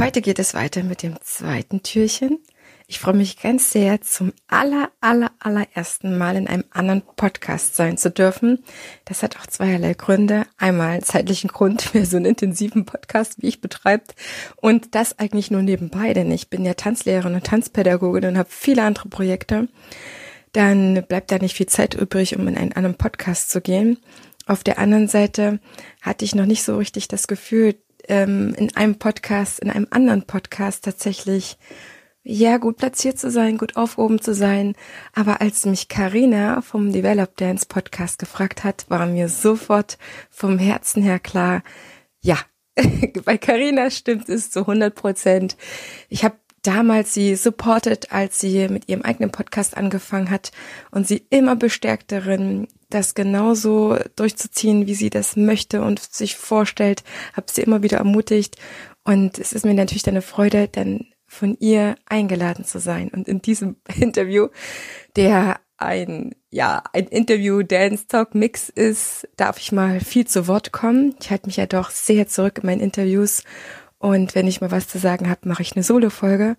Heute geht es weiter mit dem zweiten Türchen. Ich freue mich ganz sehr, zum aller, aller, allerersten Mal in einem anderen Podcast sein zu dürfen. Das hat auch zweierlei Gründe. Einmal zeitlichen Grund, wer so einen intensiven Podcast wie ich betreibt. Und das eigentlich nur nebenbei, denn ich bin ja Tanzlehrerin und Tanzpädagogin und habe viele andere Projekte. Dann bleibt da nicht viel Zeit übrig, um in einen anderen Podcast zu gehen. Auf der anderen Seite hatte ich noch nicht so richtig das Gefühl, ähm, in einem Podcast, in einem anderen Podcast tatsächlich ja gut platziert zu sein, gut aufgehoben zu sein. Aber als mich Karina vom Develop Dance Podcast gefragt hat, war mir sofort vom Herzen her klar, ja, bei Karina stimmt es zu 100 Prozent. Ich habe damals sie supported, als sie mit ihrem eigenen Podcast angefangen hat und sie immer bestärkt darin, das genauso durchzuziehen, wie sie das möchte und sich vorstellt, habe sie immer wieder ermutigt. Und es ist mir natürlich eine Freude, dann von ihr eingeladen zu sein. Und in diesem Interview, der ein ja ein Interview Dance Talk Mix ist, darf ich mal viel zu Wort kommen. Ich halte mich ja doch sehr zurück in meinen Interviews und wenn ich mal was zu sagen habe, mache ich eine Solo-Folge.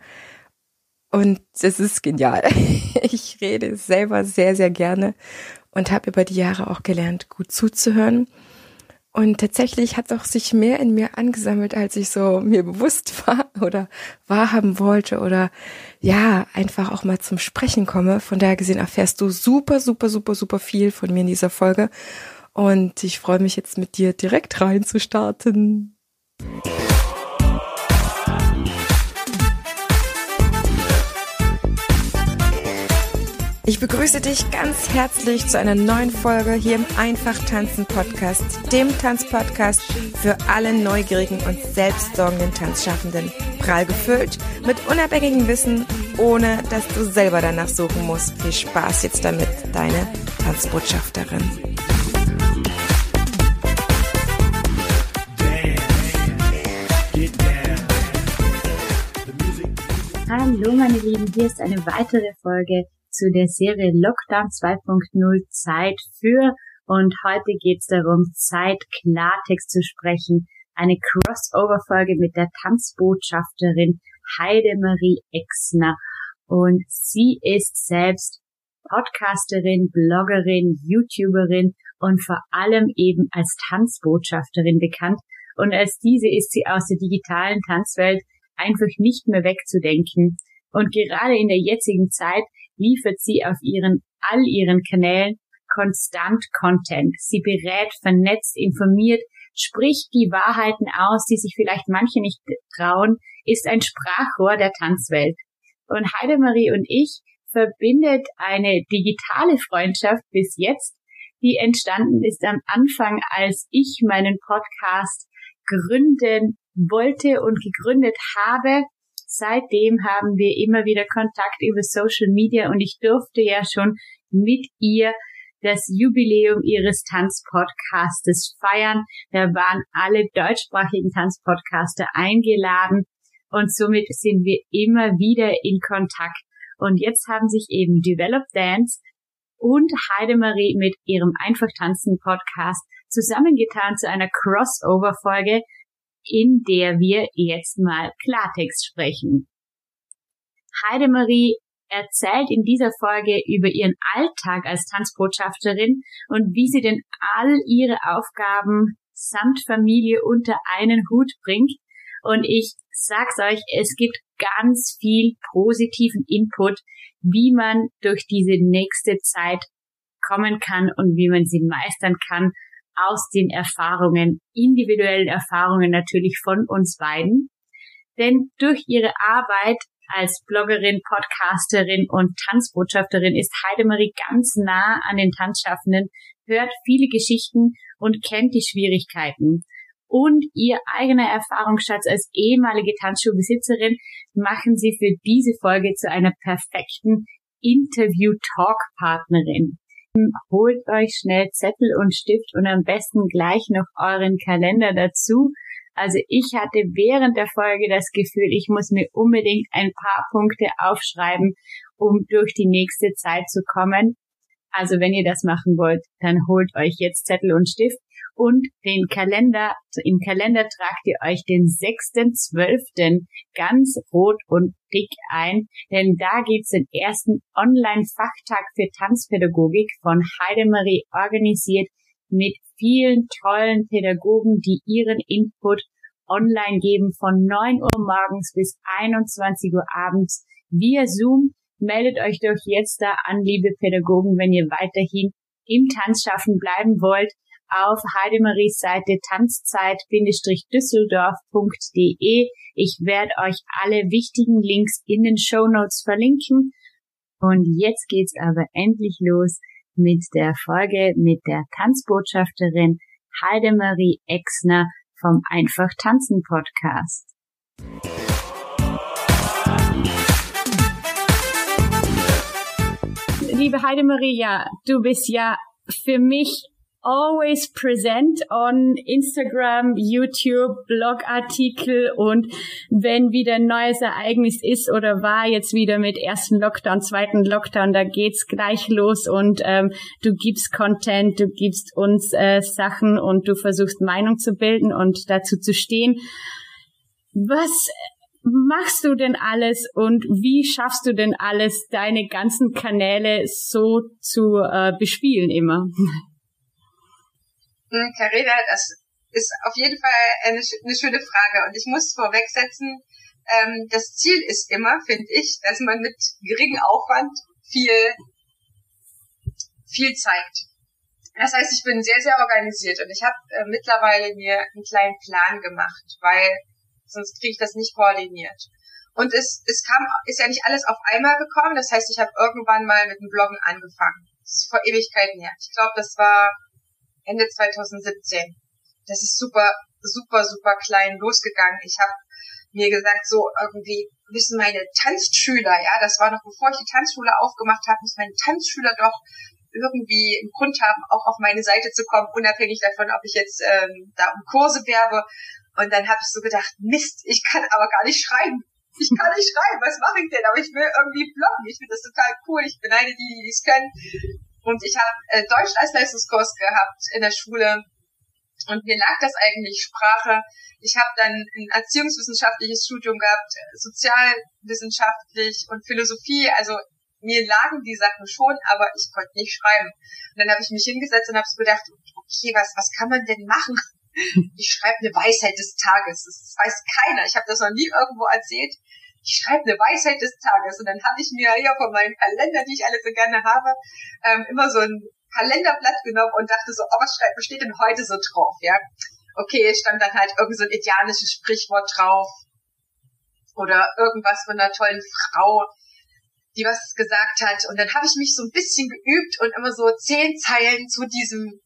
Und es ist genial. Ich rede selber sehr, sehr gerne und habe über die Jahre auch gelernt, gut zuzuhören. Und tatsächlich hat auch sich mehr in mir angesammelt, als ich so mir bewusst war oder wahrhaben wollte oder ja, einfach auch mal zum Sprechen komme. Von daher gesehen erfährst du super, super, super, super viel von mir in dieser Folge. Und ich freue mich jetzt mit dir direkt reinzustarten. Ich begrüße dich ganz herzlich zu einer neuen Folge hier im Einfach Tanzen Podcast, dem Tanzpodcast für alle neugierigen und selbstsorgenden Tanzschaffenden. Prall gefüllt mit unabhängigem Wissen, ohne dass du selber danach suchen musst. Viel Spaß jetzt damit, deine Tanzbotschafterin. Hallo meine Lieben, hier ist eine weitere Folge zu der Serie Lockdown 2.0 Zeit für und heute geht es darum, Zeit Klartext zu sprechen. Eine Crossover-Folge mit der Tanzbotschafterin Heidemarie Exner und sie ist selbst Podcasterin, Bloggerin, YouTuberin und vor allem eben als Tanzbotschafterin bekannt. Und als diese ist sie aus der digitalen Tanzwelt einfach nicht mehr wegzudenken. Und gerade in der jetzigen Zeit liefert sie auf ihren, all ihren Kanälen konstant Content. Sie berät, vernetzt, informiert, spricht die Wahrheiten aus, die sich vielleicht manche nicht trauen, ist ein Sprachrohr der Tanzwelt. Und Heidemarie und ich verbindet eine digitale Freundschaft bis jetzt, die entstanden ist am Anfang, als ich meinen Podcast gründen wollte und gegründet habe seitdem haben wir immer wieder Kontakt über Social Media und ich durfte ja schon mit ihr das Jubiläum ihres Tanzpodcastes feiern. Da waren alle deutschsprachigen Tanzpodcaster eingeladen und somit sind wir immer wieder in Kontakt. Und jetzt haben sich eben Develop Dance und Heidemarie mit ihrem Einfach Tanzen Podcast zusammengetan zu einer Crossover Folge, in der wir jetzt mal Klartext sprechen. Heidemarie erzählt in dieser Folge über ihren Alltag als Tanzbotschafterin und wie sie denn all ihre Aufgaben samt Familie unter einen Hut bringt. Und ich sag's euch, es gibt ganz viel positiven Input, wie man durch diese nächste Zeit kommen kann und wie man sie meistern kann aus den Erfahrungen, individuellen Erfahrungen natürlich von uns beiden. Denn durch ihre Arbeit als Bloggerin, Podcasterin und Tanzbotschafterin ist Heidemarie ganz nah an den Tanzschaffenden, hört viele Geschichten und kennt die Schwierigkeiten. Und ihr eigener Erfahrungsschatz als ehemalige Tanzschulbesitzerin machen sie für diese Folge zu einer perfekten Interview-Talk-Partnerin. Holt euch schnell Zettel und Stift und am besten gleich noch euren Kalender dazu. Also ich hatte während der Folge das Gefühl, ich muss mir unbedingt ein paar Punkte aufschreiben, um durch die nächste Zeit zu kommen. Also wenn ihr das machen wollt, dann holt euch jetzt Zettel und Stift und den Kalender, im Kalender tragt ihr euch den 6.12. ganz rot und dick ein, denn da gibt's den ersten Online-Fachtag für Tanzpädagogik von Heidemarie organisiert mit vielen tollen Pädagogen, die ihren Input online geben von 9 Uhr morgens bis 21 Uhr abends via Zoom. Meldet euch doch jetzt da an, liebe Pädagogen, wenn ihr weiterhin im Tanzschaffen bleiben wollt auf Heidemaries Seite tanzzeit-düsseldorf.de. Ich werde euch alle wichtigen Links in den Show Notes verlinken. Und jetzt geht's aber endlich los mit der Folge mit der Tanzbotschafterin Heidemarie Exner vom Einfach Tanzen Podcast. Liebe Heidemarie, ja, du bist ja für mich always present on Instagram, YouTube, Blogartikel und wenn wieder ein neues Ereignis ist oder war jetzt wieder mit ersten Lockdown, zweiten Lockdown, da geht's gleich los und ähm, du gibst Content, du gibst uns äh, Sachen und du versuchst Meinung zu bilden und dazu zu stehen. Was machst du denn alles und wie schaffst du denn alles, deine ganzen Kanäle so zu äh, bespielen immer? Hm, das ist auf jeden Fall eine, eine schöne Frage. Und ich muss vorwegsetzen, ähm, das Ziel ist immer, finde ich, dass man mit geringem Aufwand viel, viel zeigt. Das heißt, ich bin sehr, sehr organisiert und ich habe äh, mittlerweile mir einen kleinen Plan gemacht, weil sonst kriege ich das nicht koordiniert. Und es, es kam, ist ja nicht alles auf einmal gekommen. Das heißt, ich habe irgendwann mal mit dem Bloggen angefangen. Das ist vor Ewigkeiten her. Ich glaube, das war Ende 2017. Das ist super, super, super klein losgegangen. Ich habe mir gesagt, so irgendwie wissen meine Tanzschüler, ja, das war noch bevor ich die Tanzschule aufgemacht habe, müssen meine Tanzschüler doch irgendwie einen Grund haben, auch auf meine Seite zu kommen, unabhängig davon, ob ich jetzt ähm, da um Kurse werbe. Und dann habe ich so gedacht, Mist, ich kann aber gar nicht schreiben. Ich kann nicht schreiben, was mache ich denn? Aber ich will irgendwie bloggen. Ich finde das total cool. Ich beneide die, die es können. Und ich habe äh, Deutsch als Leistungskurs gehabt in der Schule und mir lag das eigentlich Sprache. Ich habe dann ein erziehungswissenschaftliches Studium gehabt, sozialwissenschaftlich und Philosophie. Also mir lagen die Sachen schon, aber ich konnte nicht schreiben. Und dann habe ich mich hingesetzt und habe so gedacht, okay, was, was kann man denn machen? Ich schreibe eine Weisheit des Tages. Das weiß keiner. Ich habe das noch nie irgendwo erzählt ich schreibe eine Weisheit des Tages. Und dann habe ich mir hier von meinen Kalender, die ich alle so gerne habe, ähm, immer so ein Kalenderblatt genommen und dachte so, oh, was steht denn heute so drauf, ja? Okay, stand dann halt irgend so ein indianisches Sprichwort drauf. Oder irgendwas von einer tollen Frau, die was gesagt hat. Und dann habe ich mich so ein bisschen geübt und immer so zehn Zeilen zu diesem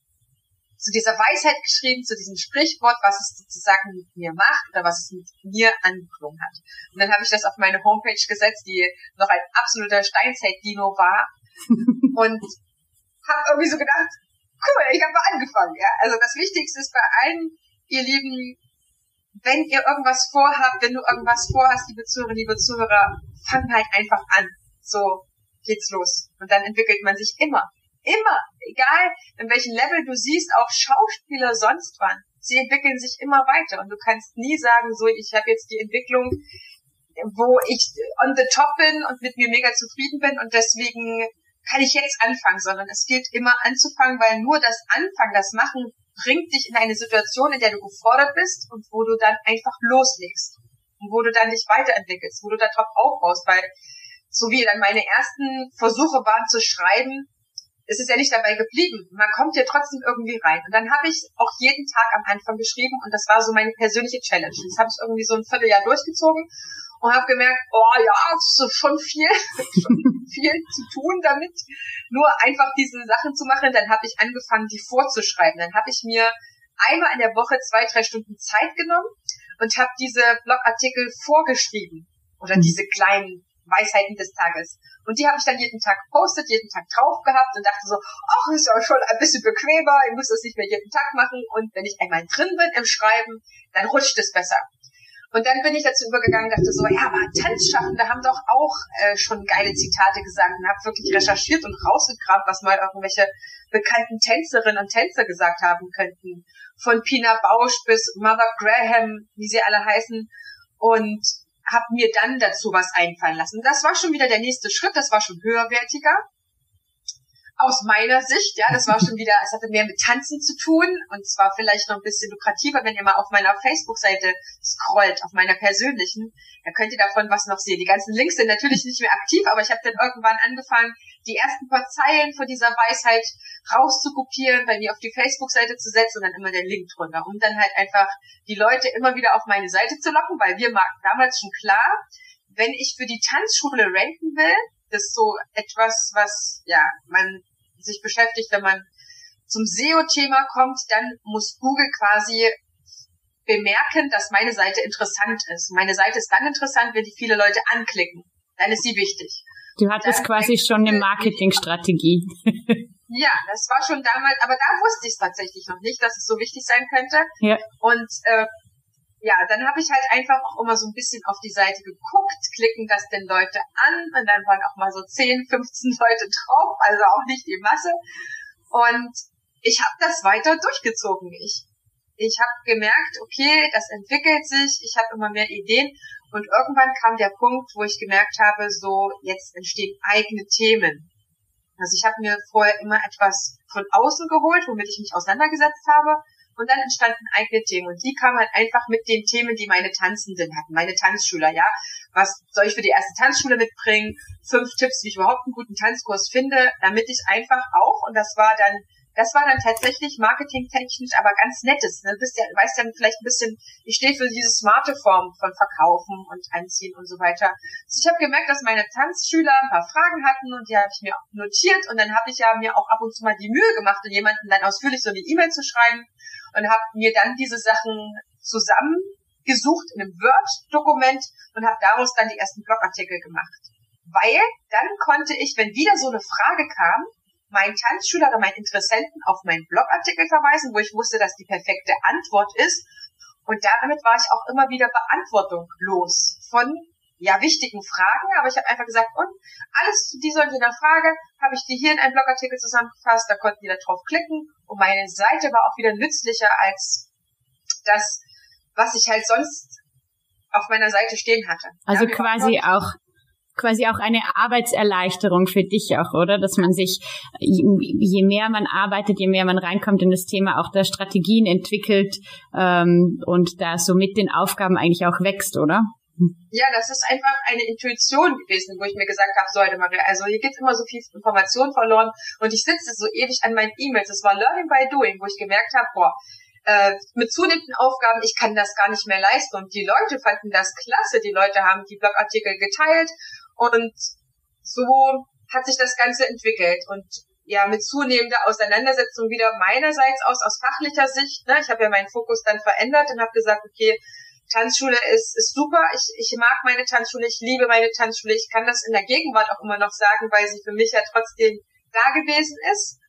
zu dieser Weisheit geschrieben, zu diesem Sprichwort, was es sozusagen mit mir macht oder was es mit mir angeklungen hat. Und dann habe ich das auf meine Homepage gesetzt, die noch ein absoluter Steinzeit-Dino war. und habe irgendwie so gedacht, cool, ich habe mal angefangen. Ja? Also das Wichtigste ist bei allen, ihr Lieben, wenn ihr irgendwas vorhabt, wenn du irgendwas vorhast, liebe Zuhörer, liebe Zuhörer, fang halt einfach an. So geht's los. Und dann entwickelt man sich immer. Immer, egal in welchem Level du siehst, auch Schauspieler sonst wann. Sie entwickeln sich immer weiter und du kannst nie sagen, so ich habe jetzt die Entwicklung, wo ich on the top bin und mit mir mega zufrieden bin und deswegen kann ich jetzt anfangen, sondern es gilt immer anzufangen, weil nur das Anfangen, das Machen bringt dich in eine Situation, in der du gefordert bist und wo du dann einfach loslegst und wo du dann dich weiterentwickelst, wo du da top aufbaust, weil so wie dann meine ersten Versuche waren zu schreiben, es ist ja nicht dabei geblieben. Man kommt ja trotzdem irgendwie rein. Und dann habe ich auch jeden Tag am Anfang geschrieben und das war so meine persönliche Challenge. Das habe ich irgendwie so ein Vierteljahr durchgezogen und habe gemerkt, oh ja, es ist schon viel, schon viel zu tun damit, nur einfach diese Sachen zu machen. Dann habe ich angefangen, die vorzuschreiben. Dann habe ich mir einmal in der Woche zwei, drei Stunden Zeit genommen und habe diese Blogartikel vorgeschrieben oder mhm. diese kleinen Weisheiten des Tages. Und die habe ich dann jeden Tag gepostet, jeden Tag drauf gehabt und dachte so, ach, ist ja schon ein bisschen bequemer, ich muss das nicht mehr jeden Tag machen. Und wenn ich einmal drin bin im Schreiben, dann rutscht es besser. Und dann bin ich dazu übergegangen, dachte so, ja, aber Tanzschaffende haben doch auch äh, schon geile Zitate gesagt und habe wirklich recherchiert und rausgekramt, was mal irgendwelche bekannten Tänzerinnen und Tänzer gesagt haben könnten. Von Pina Bausch bis Mother Graham, wie sie alle heißen. Und habe mir dann dazu was einfallen lassen. Das war schon wieder der nächste Schritt, das war schon höherwertiger aus meiner Sicht, ja, das war schon wieder, es hatte mehr mit Tanzen zu tun und zwar vielleicht noch ein bisschen lukrativer, wenn ihr mal auf meiner Facebook-Seite scrollt, auf meiner persönlichen, da könnt ihr davon was noch sehen. Die ganzen Links sind natürlich nicht mehr aktiv, aber ich habe dann irgendwann angefangen, die ersten paar Zeilen von dieser Weisheit rauszukopieren, bei mir auf die Facebook-Seite zu setzen und dann immer den Link drunter, um dann halt einfach die Leute immer wieder auf meine Seite zu locken, weil wir waren damals schon klar, wenn ich für die Tanzschule ranken will, das ist so etwas, was ja man sich beschäftigt, wenn man zum SEO-Thema kommt, dann muss Google quasi bemerken, dass meine Seite interessant ist. Meine Seite ist dann interessant, wenn die viele Leute anklicken. Dann ist sie wichtig. Du hattest dann quasi schon eine Marketingstrategie. Ja, das war schon damals, aber da wusste ich es tatsächlich noch nicht, dass es so wichtig sein könnte. Ja. Und äh, ja, dann habe ich halt einfach auch immer so ein bisschen auf die Seite geguckt, klicken das denn Leute an und dann waren auch mal so 10, 15 Leute drauf, also auch nicht die Masse. Und ich habe das weiter durchgezogen. Ich, ich habe gemerkt, okay, das entwickelt sich, ich habe immer mehr Ideen und irgendwann kam der Punkt, wo ich gemerkt habe, so jetzt entstehen eigene Themen. Also ich habe mir vorher immer etwas von außen geholt, womit ich mich auseinandergesetzt habe und dann entstanden eigene Themen. Und die kamen halt einfach mit den Themen, die meine Tanzenden hatten, meine Tanzschüler, ja. Was soll ich für die erste Tanzschule mitbringen? Fünf Tipps, wie ich überhaupt einen guten Tanzkurs finde, damit ich einfach auch, und das war dann das war dann tatsächlich marketingtechnisch aber ganz nettes. Ne? Du bist ja, weißt ja vielleicht ein bisschen, ich stehe für diese smarte Form von Verkaufen und Anziehen und so weiter. Also ich habe gemerkt, dass meine Tanzschüler ein paar Fragen hatten und die habe ich mir auch notiert und dann habe ich ja mir auch ab und zu mal die Mühe gemacht, jemanden dann ausführlich so eine E-Mail zu schreiben und habe mir dann diese Sachen zusammengesucht in einem Word-Dokument und habe daraus dann die ersten Blogartikel gemacht. Weil dann konnte ich, wenn wieder so eine Frage kam, meinen Tanzschüler oder meinen Interessenten auf meinen Blogartikel verweisen, wo ich wusste, dass die perfekte Antwort ist. Und damit war ich auch immer wieder Beantwortung los von ja wichtigen Fragen, aber ich habe einfach gesagt, und alles zu dieser und jener Frage habe ich dir hier in einem Blogartikel zusammengefasst, da konnten die da drauf klicken und meine Seite war auch wieder nützlicher als das, was ich halt sonst auf meiner Seite stehen hatte. Also ja, quasi auch quasi auch eine Arbeitserleichterung für dich auch, oder? Dass man sich, je mehr man arbeitet, je mehr man reinkommt in das Thema, auch da Strategien entwickelt ähm, und da so mit den Aufgaben eigentlich auch wächst, oder? Ja, das ist einfach eine Intuition gewesen, wo ich mir gesagt habe, so heute Maria, also hier geht immer so viel Information verloren und ich sitze so ewig an meinen E-Mails. Das war Learning by Doing, wo ich gemerkt habe, boah, äh, mit zunehmenden Aufgaben, ich kann das gar nicht mehr leisten. Und die Leute fanden das klasse. Die Leute haben die Blogartikel geteilt und so hat sich das Ganze entwickelt. Und ja, mit zunehmender Auseinandersetzung wieder meinerseits aus, aus fachlicher Sicht. Ne? Ich habe ja meinen Fokus dann verändert und habe gesagt, okay, Tanzschule ist, ist super. Ich, ich mag meine Tanzschule, ich liebe meine Tanzschule. Ich kann das in der Gegenwart auch immer noch sagen, weil sie für mich ja trotzdem da gewesen ist.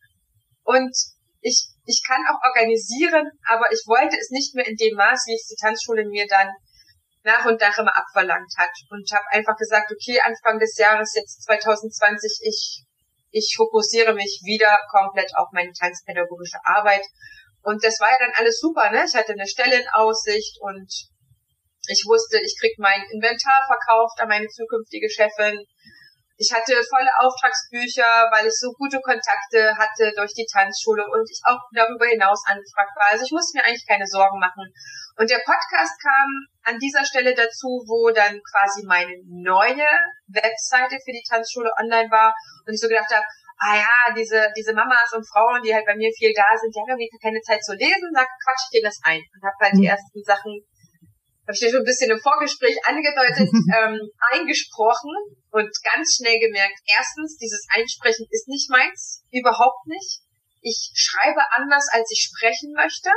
Und ich, ich kann auch organisieren, aber ich wollte es nicht mehr in dem Maß, wie es die Tanzschule mir dann nach und nach immer abverlangt hat. Und habe einfach gesagt, okay, Anfang des Jahres, jetzt 2020, ich, ich fokussiere mich wieder komplett auf meine tanzpädagogische Arbeit. Und das war ja dann alles super, ne? Ich hatte eine Stelle in Aussicht und ich wusste, ich krieg mein Inventar verkauft an meine zukünftige Chefin. Ich hatte volle Auftragsbücher, weil ich so gute Kontakte hatte durch die Tanzschule und ich auch darüber hinaus angefragt war. Also ich musste mir eigentlich keine Sorgen machen. Und der Podcast kam an dieser Stelle dazu, wo dann quasi meine neue Webseite für die Tanzschule online war und ich so gedacht habe, ah ja, diese, diese Mamas und Frauen, die halt bei mir viel da sind, die haben irgendwie keine Zeit zu lesen, da quatsch ich denen das ein und habe halt die mhm. ersten Sachen habe ich schon ein bisschen im Vorgespräch angedeutet, ähm, eingesprochen und ganz schnell gemerkt, erstens, dieses Einsprechen ist nicht meins, überhaupt nicht. Ich schreibe anders, als ich sprechen möchte.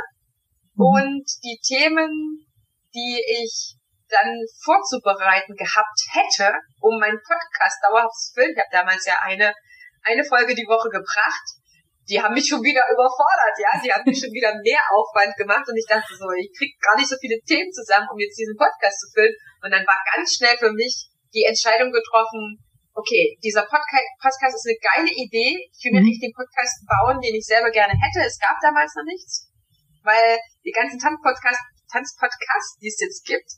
Mhm. Und die Themen, die ich dann vorzubereiten gehabt hätte, um meinen Podcast dauerhaft zu füllen, ich habe damals ja eine, eine Folge die Woche gebracht, die haben mich schon wieder überfordert, ja, die haben mir schon wieder mehr Aufwand gemacht und ich dachte so, ich krieg gar nicht so viele Themen zusammen, um jetzt diesen Podcast zu füllen. Und dann war ganz schnell für mich die Entscheidung getroffen, okay, dieser Podcast ist eine geile Idee. Ich will mir mhm. den Podcast bauen, den ich selber gerne hätte. Es gab damals noch nichts, weil die ganzen Tanzpodcasts, Tanzpodcasts, die es jetzt gibt,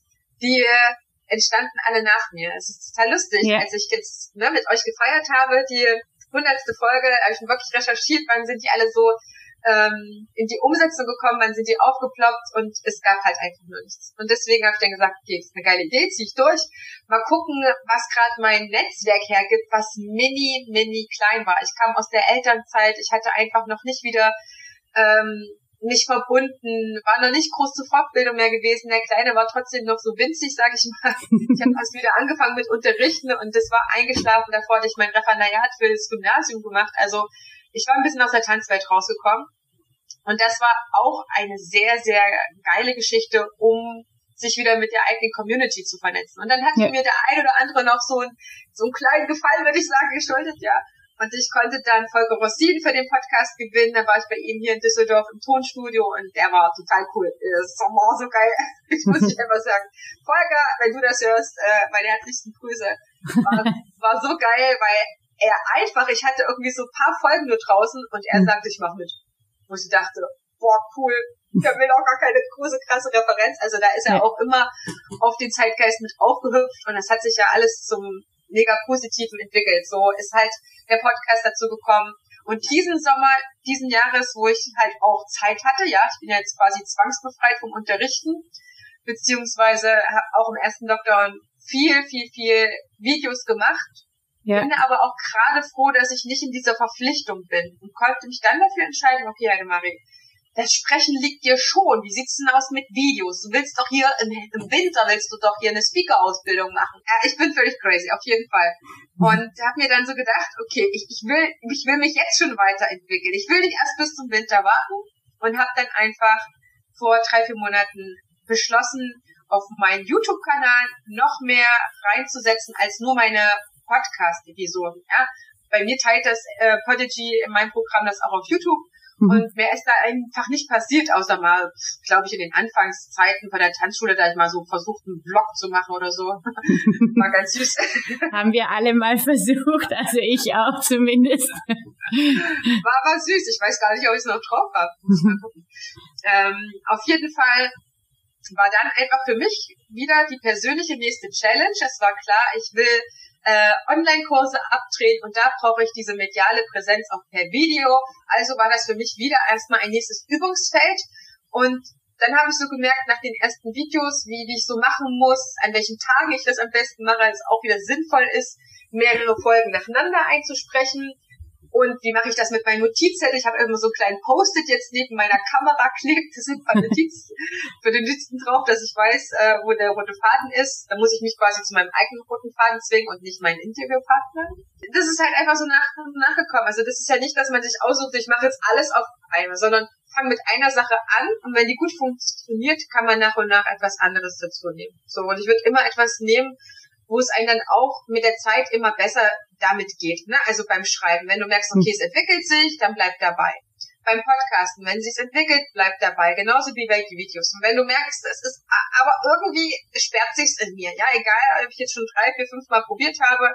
die äh, entstanden alle nach mir. Es ist total lustig, ja. als ich jetzt ne, mit euch gefeiert habe, die hundertste Folge, habe ich wirklich recherchiert, wann sind die alle so ähm, in die Umsetzung gekommen, wann sind die aufgeploppt und es gab halt einfach nur nichts. Und deswegen habe ich dann gesagt, okay, ist eine geile Idee, ziehe ich durch. Mal gucken, was gerade mein Netzwerk hergibt, was mini, mini klein war. Ich kam aus der Elternzeit, ich hatte einfach noch nicht wieder ähm, nicht verbunden, war noch nicht groß zur Fortbildung mehr gewesen. Der Kleine war trotzdem noch so winzig, sage ich mal. Ich habe erst wieder angefangen mit Unterrichten und das war eingeschlafen. Davor hatte ich mein Referendariat für das Gymnasium gemacht. Also ich war ein bisschen aus der Tanzwelt rausgekommen. Und das war auch eine sehr, sehr geile Geschichte, um sich wieder mit der eigenen Community zu vernetzen. Und dann hat ja. mir der ein oder andere noch so, ein, so einen kleinen Gefallen, würde ich sagen, geschuldet, ja. Und ich konnte dann Volker Rossin für den Podcast gewinnen. Dann war ich bei ihm hier in Düsseldorf im Tonstudio und der war total cool. Das war so geil. Ich muss dich einfach sagen. Volker, wenn du das hörst, äh, meine herzlichsten Grüße. War, war so geil, weil er einfach, ich hatte irgendwie so ein paar Folgen nur draußen und er mhm. sagte, ich mach mit. Wo ich dachte, boah, cool, ich habe mir auch gar keine große, krasse Referenz. Also da ist er auch immer auf den Zeitgeist mit aufgehüpft und das hat sich ja alles zum mega Positiven entwickelt. So ist halt der Podcast dazu gekommen. Und diesen Sommer, diesen Jahres, wo ich halt auch Zeit hatte, ja, ich bin ja jetzt quasi zwangsbefreit vom Unterrichten, beziehungsweise habe auch im ersten Lockdown viel, viel, viel Videos gemacht ja. Bin aber auch gerade froh, dass ich nicht in dieser Verpflichtung bin und konnte mich dann dafür entscheiden, okay, Heidemarie, das Sprechen liegt dir schon. Wie sieht's denn aus mit Videos? Du willst doch hier im, im Winter willst du doch hier eine Speaker-Ausbildung machen. Ja, ich bin völlig crazy, auf jeden Fall. Und habe mir dann so gedacht, okay, ich, ich will, ich will mich jetzt schon weiterentwickeln. Ich will nicht erst bis zum Winter warten und habe dann einfach vor drei, vier Monaten beschlossen, auf meinen YouTube-Kanal noch mehr reinzusetzen als nur meine Podcast-Episoden. Ja? Bei mir teilt das äh, Podigy in meinem Programm das auch auf YouTube. Mhm. Und mehr ist da einfach nicht passiert, außer mal, glaube ich, in den Anfangszeiten bei der Tanzschule, da ich mal so versucht, einen Vlog zu machen oder so. War ganz süß. Haben wir alle mal versucht, also ich auch zumindest. War aber süß. Ich weiß gar nicht, ob ich es noch drauf habe. Muss mal gucken. Ähm, auf jeden Fall war dann einfach für mich wieder die persönliche nächste Challenge. Es war klar, ich will äh, Online-Kurse abdrehen und da brauche ich diese mediale Präsenz auch per Video. Also war das für mich wieder erstmal ein nächstes Übungsfeld und dann habe ich so gemerkt nach den ersten Videos, wie, wie ich so machen muss, an welchen Tagen ich das am besten mache, es auch wieder sinnvoll ist, mehrere Folgen nacheinander einzusprechen und wie mache ich das mit meinem Notizzettel? Ich habe immer so einen kleinen Post-it jetzt neben meiner Kamera klebt. Das sind paar Notizen für den Notizen drauf, dass ich weiß, äh, wo der rote Faden ist. Da muss ich mich quasi zu meinem eigenen roten Faden zwingen und nicht meinen Interviewpartner. Das ist halt einfach so nach, nachgekommen. Also das ist ja nicht, dass man sich aussucht, ich mache jetzt alles auf einmal, sondern fang mit einer Sache an und wenn die gut funktioniert, kann man nach und nach etwas anderes dazu nehmen. So, und ich würde immer etwas nehmen, wo es einem dann auch mit der Zeit immer besser damit geht. Ne? Also beim Schreiben, wenn du merkst, okay, es entwickelt sich, dann bleib dabei. Beim Podcasten, wenn es sich entwickelt, bleib dabei. Genauso wie bei den Videos. Und wenn du merkst, es ist, aber irgendwie sperrt sich's in mir. Ja, egal, ob ich jetzt schon drei, vier, fünf Mal probiert habe,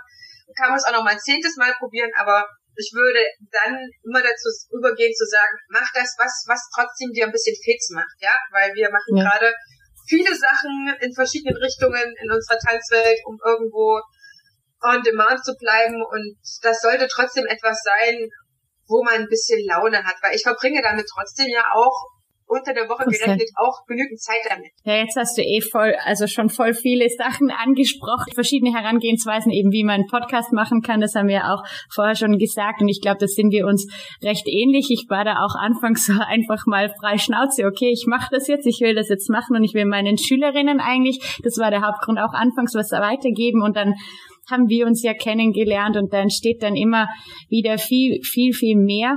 kann man es auch noch mal ein zehntes Mal probieren, aber ich würde dann immer dazu übergehen zu sagen, mach das, was, was trotzdem dir ein bisschen Fits macht, ja, weil wir machen ja. gerade viele Sachen in verschiedenen Richtungen in unserer Tanzwelt, um irgendwo on demand zu bleiben. Und das sollte trotzdem etwas sein, wo man ein bisschen Laune hat, weil ich verbringe damit trotzdem ja auch unter der Woche gerechnet auch genügend Zeit damit. Ja, jetzt hast du eh voll, also schon voll viele Sachen angesprochen, verschiedene Herangehensweisen eben, wie man einen Podcast machen kann. Das haben wir auch vorher schon gesagt und ich glaube, das sind wir uns recht ähnlich. Ich war da auch anfangs so einfach mal frei Schnauze. Okay, ich mache das jetzt, ich will das jetzt machen und ich will meinen Schülerinnen eigentlich, das war der Hauptgrund auch anfangs was weitergeben und dann haben wir uns ja kennengelernt und da entsteht dann immer wieder viel, viel, viel mehr.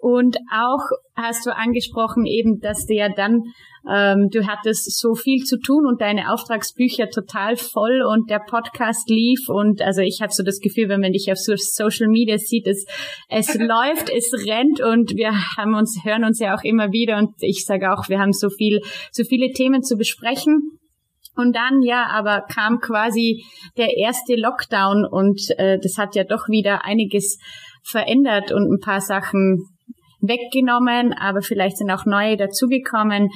Und auch hast du angesprochen eben, dass du ja dann ähm, du hattest so viel zu tun und deine Auftragsbücher total voll und der Podcast lief und also ich habe so das Gefühl, wenn man dich auf Social Media sieht, es, es läuft, es rennt und wir haben uns, hören uns ja auch immer wieder und ich sage auch, wir haben so viel, so viele Themen zu besprechen. Und dann, ja, aber kam quasi der erste Lockdown und äh, das hat ja doch wieder einiges verändert und ein paar Sachen weggenommen, aber vielleicht sind auch neue dazugekommen.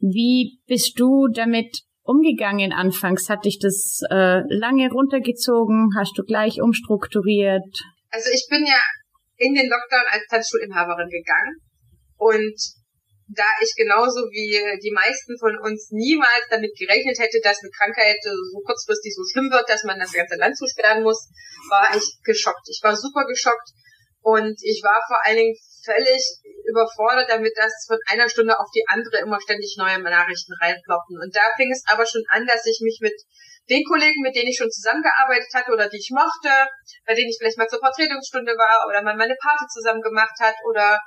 Wie bist du damit umgegangen anfangs? Hat dich das äh, lange runtergezogen? Hast du gleich umstrukturiert? Also ich bin ja in den Lockdown als Tanzschulinhaberin gegangen und da ich genauso wie die meisten von uns niemals damit gerechnet hätte, dass eine Krankheit so kurzfristig so schlimm wird, dass man das ganze Land zusperren muss, war ich geschockt. Ich war super geschockt und ich war vor allen Dingen völlig überfordert damit, dass von einer Stunde auf die andere immer ständig neue Nachrichten reinploppen. Und da fing es aber schon an, dass ich mich mit den Kollegen, mit denen ich schon zusammengearbeitet hatte oder die ich mochte, bei denen ich vielleicht mal zur Vertretungsstunde war oder mal meine Party zusammen gemacht hat oder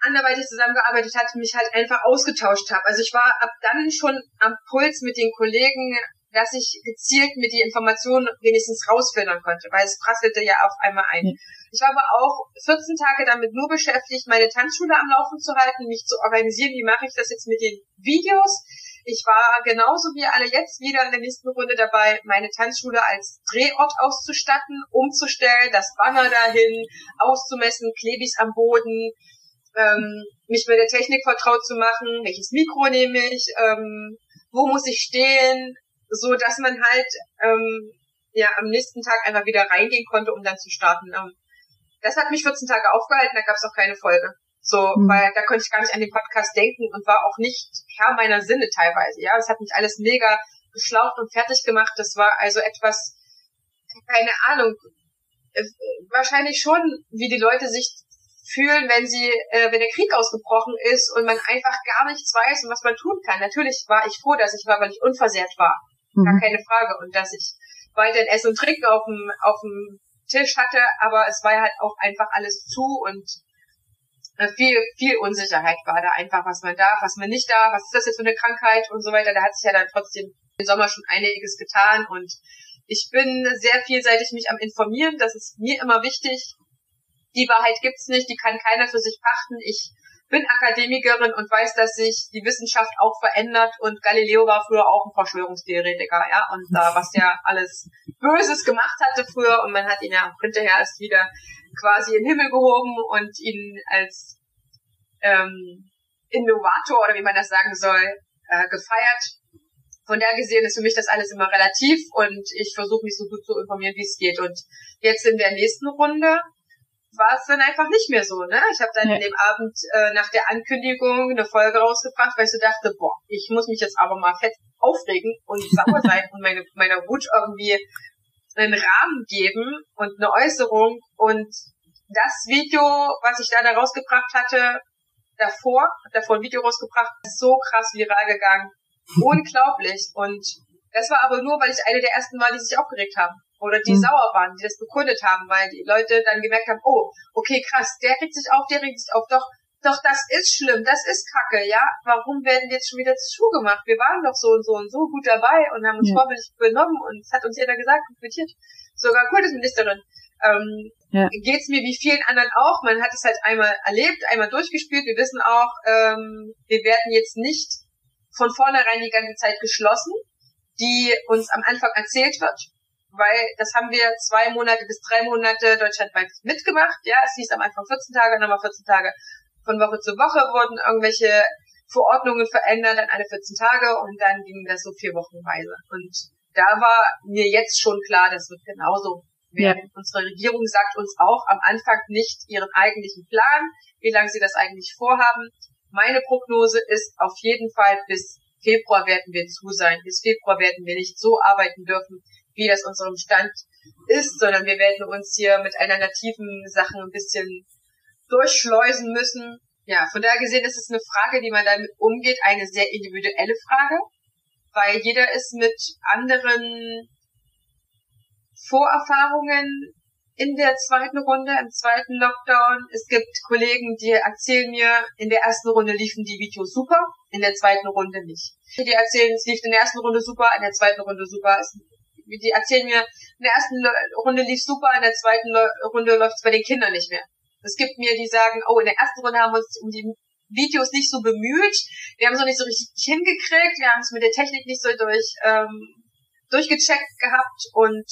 anderweitig zusammengearbeitet hat, mich halt einfach ausgetauscht habe. Also ich war ab dann schon am Puls mit den Kollegen, dass ich gezielt mir die Informationen wenigstens rausfiltern konnte, weil es prasselte ja auf einmal ein. Ich war aber auch 14 Tage damit nur beschäftigt, meine Tanzschule am Laufen zu halten, mich zu organisieren, wie mache ich das jetzt mit den Videos. Ich war genauso wie alle jetzt wieder in der nächsten Runde dabei, meine Tanzschule als Drehort auszustatten, umzustellen, das Banner dahin, auszumessen, Klebis am Boden, ähm, mich mit der Technik vertraut zu machen, welches Mikro nehme ich, ähm, wo muss ich stehen, so dass man halt ähm, ja am nächsten Tag einfach wieder reingehen konnte, um dann zu starten. Ähm, das hat mich 14 Tage aufgehalten, da gab es auch keine Folge. So, mhm. weil da konnte ich gar nicht an den Podcast denken und war auch nicht Herr meiner Sinne teilweise. Ja, es hat mich alles mega geschlaucht und fertig gemacht. Das war also etwas, keine Ahnung, äh, wahrscheinlich schon, wie die Leute sich fühlen, wenn sie, äh, wenn der Krieg ausgebrochen ist und man einfach gar nichts weiß und was man tun kann. Natürlich war ich froh, dass ich war, weil ich unversehrt war. Mhm. Gar keine Frage. Und dass ich weiterhin Essen und Trinken auf dem, auf dem Tisch hatte, aber es war ja halt auch einfach alles zu und äh, viel, viel Unsicherheit war da einfach, was man darf, was man nicht darf, was ist das jetzt für eine Krankheit und so weiter. Da hat sich ja dann trotzdem im Sommer schon einiges getan und ich bin sehr vielseitig mich am informieren, das ist mir immer wichtig, die Wahrheit gibt's nicht, die kann keiner für sich pachten. Ich bin Akademikerin und weiß, dass sich die Wissenschaft auch verändert und Galileo war früher auch ein Verschwörungstheoretiker, ja, und da was ja alles Böses gemacht hatte früher und man hat ihn ja hinterher erst wieder quasi in den Himmel gehoben und ihn als ähm, Innovator oder wie man das sagen soll, äh, gefeiert. Von daher gesehen ist für mich das alles immer relativ und ich versuche mich so gut zu informieren, wie es geht. Und jetzt in der nächsten Runde war es dann einfach nicht mehr so. Ne? Ich habe dann ja. in dem Abend äh, nach der Ankündigung eine Folge rausgebracht, weil ich so dachte, boah, ich muss mich jetzt aber mal fett aufregen und sauer sein und meine, meiner Wut irgendwie einen Rahmen geben und eine Äußerung. Und das Video, was ich da, da rausgebracht hatte, davor, davor ein Video rausgebracht, ist so krass viral gegangen. Unglaublich. Und das war aber nur, weil ich eine der ersten war, die sich aufgeregt haben oder die mhm. sauer waren, die das bekundet haben, weil die Leute dann gemerkt haben, oh, okay, krass, der regt sich auf, der regt sich auf, doch, doch, das ist schlimm, das ist kacke, ja, warum werden wir jetzt schon wieder zugemacht? Wir waren doch so und so und so gut dabei und haben uns ja. vorbildlich benommen und es hat uns jeder gesagt und quittiert. Sogar Kultusministerin. Ähm, ja. geht's mir wie vielen anderen auch. Man hat es halt einmal erlebt, einmal durchgespielt. Wir wissen auch, ähm, wir werden jetzt nicht von vornherein die ganze Zeit geschlossen, die uns am Anfang erzählt wird weil das haben wir zwei Monate bis drei Monate deutschlandweit mitgemacht. Ja, es hieß am Anfang 14 Tage, dann mal 14 Tage von Woche zu Woche wurden irgendwelche Verordnungen verändert, dann alle 14 Tage und dann ging das so vier Wochenweise. Und da war mir jetzt schon klar, das wird genauso werden. Ja. Unsere Regierung sagt uns auch am Anfang nicht ihren eigentlichen Plan, wie lange sie das eigentlich vorhaben. Meine Prognose ist auf jeden Fall bis Februar werden wir zu sein. Bis Februar werden wir nicht so arbeiten dürfen, wie das unserem Stand ist, sondern wir werden uns hier mit einer nativen Sachen ein bisschen durchschleusen müssen. Ja, von daher gesehen ist es eine Frage, die man damit umgeht, eine sehr individuelle Frage, weil jeder ist mit anderen Vorerfahrungen in der zweiten Runde, im zweiten Lockdown. Es gibt Kollegen, die erzählen mir, in der ersten Runde liefen die Videos super, in der zweiten Runde nicht. Die erzählen, es lief in der ersten Runde super, in der zweiten Runde super. Die erzählen mir, in der ersten Runde lief super, in der zweiten Runde läuft es bei den Kindern nicht mehr. Es gibt mir, die sagen, oh, in der ersten Runde haben wir uns um die Videos nicht so bemüht, wir haben es noch nicht so richtig hingekriegt, wir haben es mit der Technik nicht so durch ähm, durchgecheckt gehabt und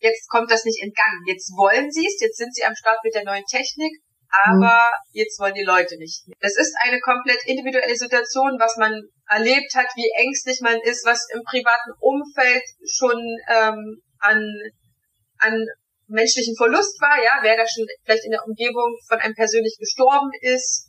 jetzt kommt das nicht in Gang. Jetzt wollen sie es, jetzt sind sie am Start mit der neuen Technik, aber mhm. jetzt wollen die Leute nicht. Es ist eine komplett individuelle Situation, was man erlebt hat, wie ängstlich man ist, was im privaten Umfeld schon ähm, an, an menschlichen Verlust war, ja, wer da schon vielleicht in der Umgebung von einem persönlich gestorben ist,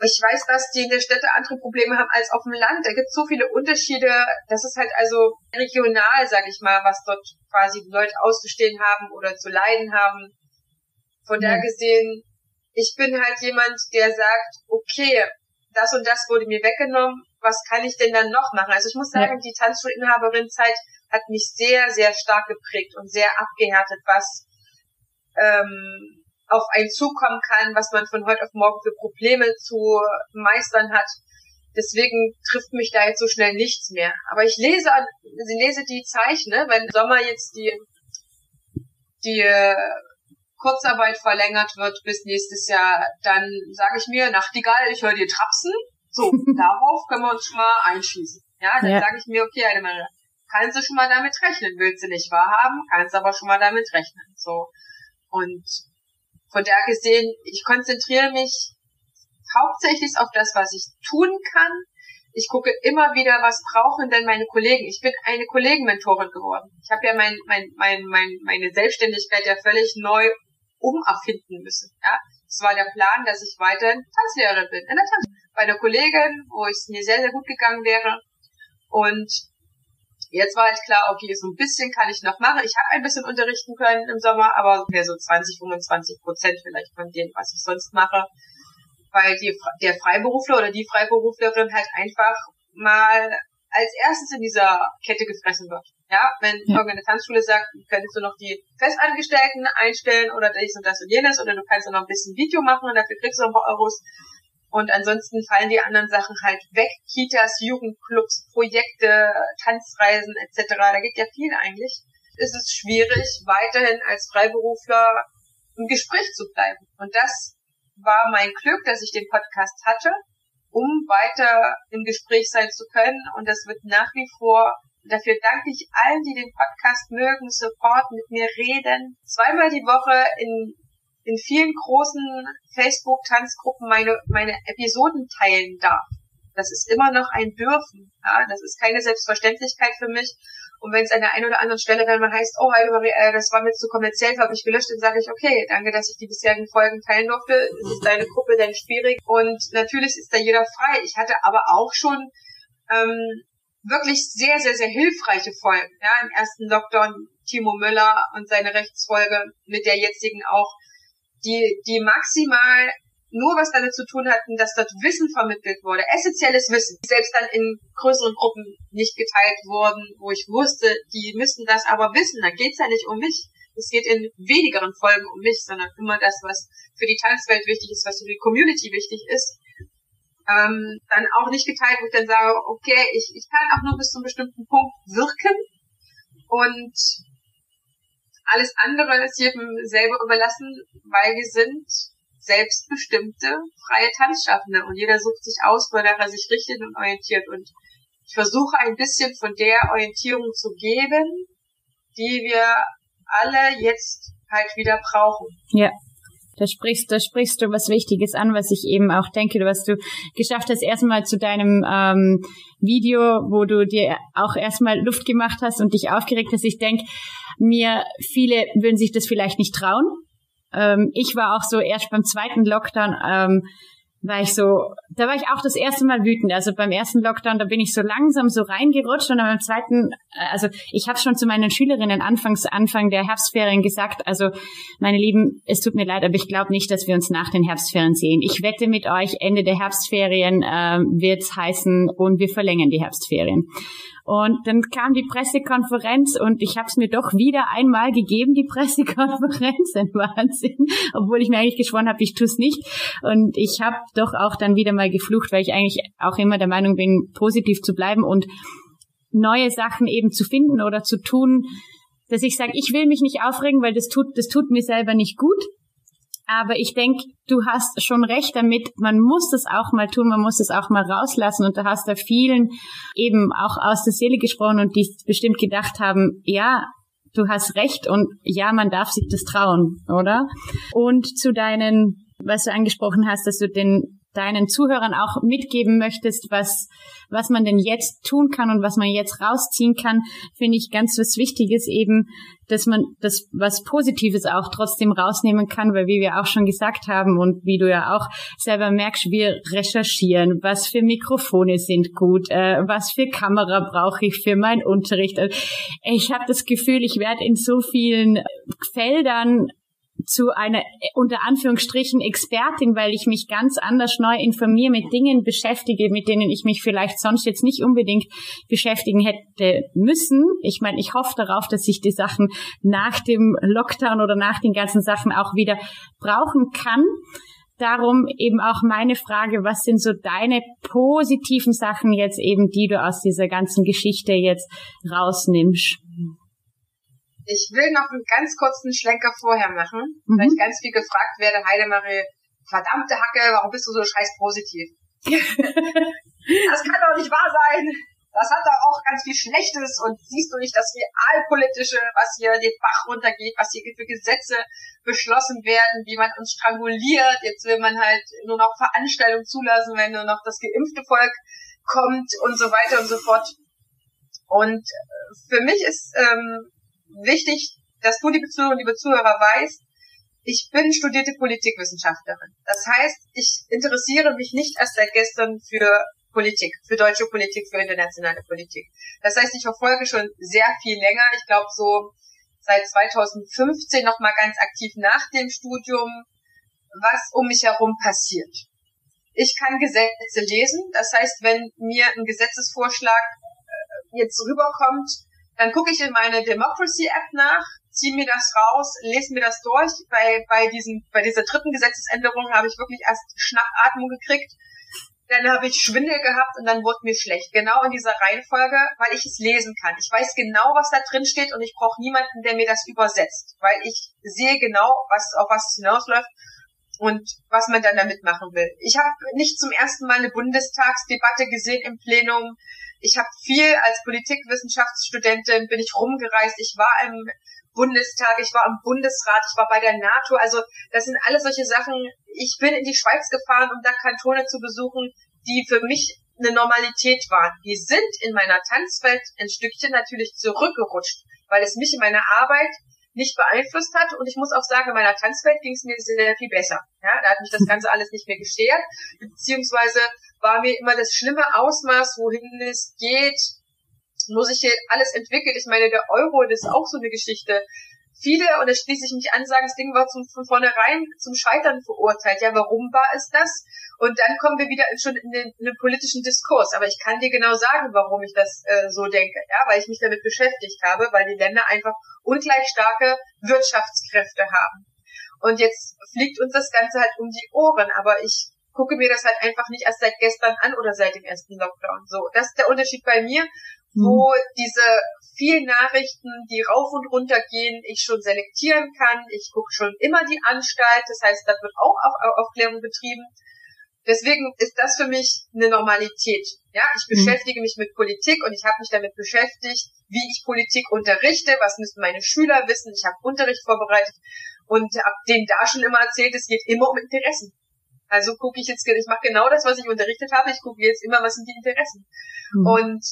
ich weiß, dass die in der Städte andere Probleme haben als auf dem Land. Da gibt es so viele Unterschiede. Das ist halt also regional, sage ich mal, was dort quasi die Leute auszustehen haben oder zu leiden haben. Von ja. da gesehen, ich bin halt jemand, der sagt, okay, das und das wurde mir weggenommen, was kann ich denn dann noch machen? Also ich muss sagen, ja. die Tanzschulinhaberin-Zeit hat mich sehr, sehr stark geprägt und sehr abgehärtet, was ähm, auf einen zukommen kann, was man von heute auf morgen für Probleme zu meistern hat. Deswegen trifft mich da jetzt so schnell nichts mehr. Aber ich lese, sie lese die Zeichen, ne? wenn im Sommer jetzt die, die äh, Kurzarbeit verlängert wird bis nächstes Jahr, dann sage ich mir, Nachtigall, ich höre dir trapsen. So, darauf können wir uns schon mal einschließen. Ja, dann ja. sage ich mir, okay, eine kannst du schon mal damit rechnen. Willst du nicht wahrhaben, kannst aber schon mal damit rechnen. So. Und von daher gesehen, ich konzentriere mich hauptsächlich auf das, was ich tun kann. Ich gucke immer wieder, was brauchen denn meine Kollegen. Ich bin eine Kollegenmentorin geworden. Ich habe ja mein, mein, mein, mein, meine Selbstständigkeit ja völlig neu umerfinden müssen. Ja, es war der Plan, dass ich weiterhin Tanzlehrerin bin. In der Tanz bei einer Kollegin, wo es mir sehr, sehr gut gegangen wäre. Und Jetzt war halt klar, okay, so ein bisschen kann ich noch machen. Ich habe ein bisschen unterrichten können im Sommer, aber mehr so 20, 25 Prozent vielleicht von dem, was ich sonst mache. Weil die, der Freiberufler oder die Freiberuflerin halt einfach mal als erstes in dieser Kette gefressen wird. Ja, wenn ja. irgendeine Tanzschule sagt, könntest du noch die Festangestellten einstellen oder dies und das und jenes oder du kannst noch ein bisschen Video machen und dafür kriegst du ein paar Euros und ansonsten fallen die anderen Sachen halt weg. Kitas, Jugendclubs, Projekte, Tanzreisen etc. Da geht ja viel eigentlich. Es ist schwierig, weiterhin als Freiberufler im Gespräch zu bleiben. Und das war mein Glück, dass ich den Podcast hatte, um weiter im Gespräch sein zu können. Und das wird nach wie vor Dafür danke ich allen, die den Podcast mögen, Support, mit mir reden. Zweimal die Woche in in vielen großen Facebook-Tanzgruppen meine, meine Episoden teilen darf. Das ist immer noch ein Dürfen. Ja? Das ist keine Selbstverständlichkeit für mich. Und wenn es an der einen oder anderen Stelle dann mal heißt, oh, Heidemarie, äh, das war mir zu kommerziell, habe ich gelöscht, dann sage ich, okay, danke, dass ich die bisherigen Folgen teilen durfte. Es ist deine Gruppe, dein schwierig. Und natürlich ist da jeder frei. Ich hatte aber auch schon ähm, wirklich sehr, sehr, sehr hilfreiche Folgen. Ja, im ersten Lockdown Timo Müller und seine Rechtsfolge mit der jetzigen auch die, die maximal nur was damit zu tun hatten, dass dort Wissen vermittelt wurde, essentielles Wissen, selbst dann in größeren Gruppen nicht geteilt wurden, wo ich wusste, die müssen das aber wissen, da geht's ja nicht um mich. Es geht in wenigeren Folgen um mich, sondern immer das, was für die Tanzwelt wichtig ist, was für die Community wichtig ist, ähm, dann auch nicht geteilt, wo ich dann sage, okay, ich, ich kann auch nur bis zu einem bestimmten Punkt wirken. Und alles andere ist jedem selber überlassen, weil wir sind selbstbestimmte, freie Tanzschaffende und jeder sucht sich aus, wonach er sich richtet und orientiert. Und ich versuche ein bisschen von der Orientierung zu geben, die wir alle jetzt halt wieder brauchen. Ja. Da sprichst, da sprichst du was Wichtiges an, was ich eben auch denke, was du geschafft hast, erstmal zu deinem ähm, Video, wo du dir auch erstmal Luft gemacht hast und dich aufgeregt hast. Ich denke, mir viele würden sich das vielleicht nicht trauen. Ähm, ich war auch so erst beim zweiten Lockdown, ähm, war ich so, da war ich auch das erste Mal wütend. Also beim ersten Lockdown, da bin ich so langsam so reingerutscht und dann beim zweiten, äh, also ich habe schon zu meinen Schülerinnen anfangs Anfang der Herbstferien gesagt, also meine Lieben, es tut mir leid, aber ich glaube nicht, dass wir uns nach den Herbstferien sehen. Ich wette mit euch, Ende der Herbstferien äh, wird heißen und wir verlängern die Herbstferien. Und dann kam die Pressekonferenz und ich habe es mir doch wieder einmal gegeben, die Pressekonferenz. Ein Wahnsinn. Obwohl ich mir eigentlich geschworen habe, ich tue es nicht. Und ich habe doch auch dann wieder mal geflucht, weil ich eigentlich auch immer der Meinung bin, positiv zu bleiben und neue Sachen eben zu finden oder zu tun, dass ich sage, ich will mich nicht aufregen, weil das tut, das tut mir selber nicht gut. Aber ich denke, du hast schon recht damit, man muss das auch mal tun, man muss das auch mal rauslassen. Und da hast du vielen eben auch aus der Seele gesprochen und die bestimmt gedacht haben, ja, du hast recht und ja, man darf sich das trauen, oder? Und zu deinen, was du angesprochen hast, dass du den deinen Zuhörern auch mitgeben möchtest, was, was man denn jetzt tun kann und was man jetzt rausziehen kann, finde ich ganz was Wichtiges eben, dass man das was Positives auch trotzdem rausnehmen kann, weil wie wir auch schon gesagt haben und wie du ja auch selber merkst, wir recherchieren, was für Mikrofone sind gut, äh, was für Kamera brauche ich für meinen Unterricht. Also ich habe das Gefühl, ich werde in so vielen Feldern zu einer unter Anführungsstrichen Expertin, weil ich mich ganz anders neu informiere, mit Dingen beschäftige, mit denen ich mich vielleicht sonst jetzt nicht unbedingt beschäftigen hätte müssen. Ich meine, ich hoffe darauf, dass ich die Sachen nach dem Lockdown oder nach den ganzen Sachen auch wieder brauchen kann. Darum eben auch meine Frage, was sind so deine positiven Sachen jetzt eben, die du aus dieser ganzen Geschichte jetzt rausnimmst? Ich will noch einen ganz kurzen Schlenker vorher machen, mhm. weil ich ganz viel gefragt werde, Heidemarie, verdammte Hacke, warum bist du so scheiß positiv? das kann doch nicht wahr sein. Das hat doch auch ganz viel Schlechtes und siehst du nicht das Realpolitische, was hier den Bach runtergeht, was hier für Gesetze beschlossen werden, wie man uns stranguliert. Jetzt will man halt nur noch Veranstaltungen zulassen, wenn nur noch das geimpfte Volk kommt und so weiter und so fort. Und für mich ist ähm, wichtig, dass du, liebe Zuhörer und liebe Zuhörer, weißt, ich bin studierte Politikwissenschaftlerin. Das heißt, ich interessiere mich nicht erst seit gestern für Politik, für deutsche Politik, für internationale Politik. Das heißt, ich verfolge schon sehr viel länger. Ich glaube so seit 2015 noch mal ganz aktiv nach dem Studium, was um mich herum passiert. Ich kann Gesetze lesen. Das heißt, wenn mir ein Gesetzesvorschlag äh, jetzt rüberkommt, dann gucke ich in meine Democracy-App nach, ziehe mir das raus, lese mir das durch. Bei, bei, diesem, bei dieser dritten Gesetzesänderung habe ich wirklich erst Schnappatmung gekriegt. Dann habe ich Schwindel gehabt und dann wurde mir schlecht. Genau in dieser Reihenfolge, weil ich es lesen kann. Ich weiß genau, was da drin steht und ich brauche niemanden, der mir das übersetzt, weil ich sehe genau, was auf was es hinausläuft und was man dann damit machen will. Ich habe nicht zum ersten Mal eine Bundestagsdebatte gesehen im Plenum ich habe viel als Politikwissenschaftsstudentin bin ich rumgereist. Ich war im Bundestag, ich war im Bundesrat, ich war bei der NATO. Also das sind alles solche Sachen. Ich bin in die Schweiz gefahren, um da Kantone zu besuchen, die für mich eine Normalität waren. Die sind in meiner Tanzwelt ein Stückchen natürlich zurückgerutscht, weil es mich in meiner Arbeit nicht beeinflusst hat. Und ich muss auch sagen, in meiner Tanzwelt ging es mir sehr viel besser. Ja, da hat mich das Ganze alles nicht mehr gestört, beziehungsweise war mir immer das schlimme Ausmaß, wohin es geht, wo sich hier alles entwickelt. Ich meine, der Euro, das ist auch so eine Geschichte. Viele, und da schließe ich mich an, sagen, das Ding war zum, von vornherein zum Scheitern verurteilt. Ja, warum war es das? Und dann kommen wir wieder schon in den, in den politischen Diskurs. Aber ich kann dir genau sagen, warum ich das äh, so denke. Ja, weil ich mich damit beschäftigt habe, weil die Länder einfach ungleich starke Wirtschaftskräfte haben. Und jetzt fliegt uns das Ganze halt um die Ohren. Aber ich gucke mir das halt einfach nicht erst seit gestern an oder seit dem ersten Lockdown. So, das ist der Unterschied bei mir, wo mhm. diese vielen Nachrichten, die rauf und runter gehen, ich schon selektieren kann. Ich gucke schon immer die Anstalt, das heißt, da wird auch Aufklärung betrieben. Deswegen ist das für mich eine Normalität. Ja, ich mhm. beschäftige mich mit Politik und ich habe mich damit beschäftigt, wie ich Politik unterrichte, was müssen meine Schüler wissen. Ich habe Unterricht vorbereitet und habe denen da schon immer erzählt, es geht immer um Interessen. Also gucke ich jetzt, ich mache genau das, was ich unterrichtet habe. Ich gucke jetzt immer, was sind die Interessen. Mhm. Und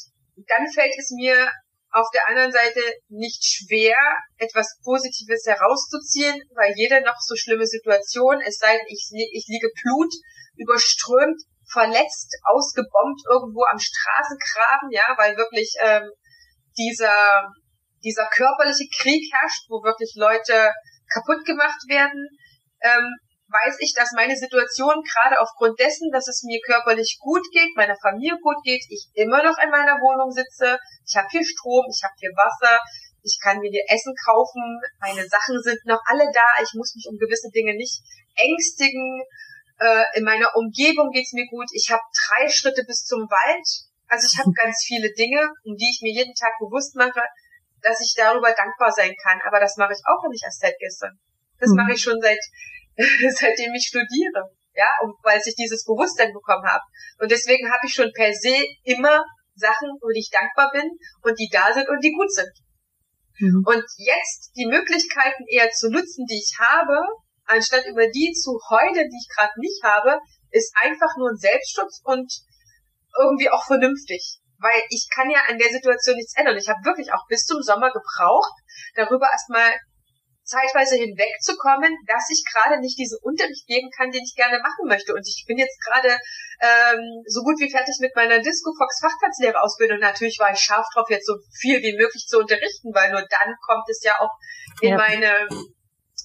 dann fällt es mir auf der anderen Seite nicht schwer, etwas Positives herauszuziehen, weil jede noch so schlimme Situation, es sei denn, ich, ich liege Blut, überströmt, verletzt, ausgebombt irgendwo am Straßengraben, ja, weil wirklich ähm, dieser, dieser körperliche Krieg herrscht, wo wirklich Leute kaputt gemacht werden, ähm, weiß ich, dass meine Situation gerade aufgrund dessen, dass es mir körperlich gut geht, meiner Familie gut geht, ich immer noch in meiner Wohnung sitze, ich habe hier Strom, ich habe hier Wasser, ich kann mir hier Essen kaufen, meine Sachen sind noch alle da, ich muss mich um gewisse Dinge nicht ängstigen, äh, in meiner Umgebung geht's mir gut, ich habe drei Schritte bis zum Wald, also ich habe ganz viele Dinge, um die ich mir jeden Tag bewusst mache, dass ich darüber dankbar sein kann, aber das mache ich auch nicht erst seit gestern. Das mhm. mache ich schon seit seitdem ich studiere, ja, und weil ich dieses Bewusstsein bekommen habe. Und deswegen habe ich schon per se immer Sachen, wo ich dankbar bin und die da sind und die gut sind. Mhm. Und jetzt die Möglichkeiten eher zu nutzen, die ich habe, anstatt über die zu heulen, die ich gerade nicht habe, ist einfach nur ein Selbstschutz und irgendwie auch vernünftig. Weil ich kann ja an der Situation nichts ändern. Ich habe wirklich auch bis zum Sommer gebraucht, darüber erstmal zeitweise hinwegzukommen, dass ich gerade nicht diesen Unterricht geben kann, den ich gerne machen möchte. Und ich bin jetzt gerade ähm, so gut wie fertig mit meiner Disco Fox Fachplatzlehrerausbildung. Natürlich war ich scharf drauf, jetzt so viel wie möglich zu unterrichten, weil nur dann kommt es ja auch in ja. meine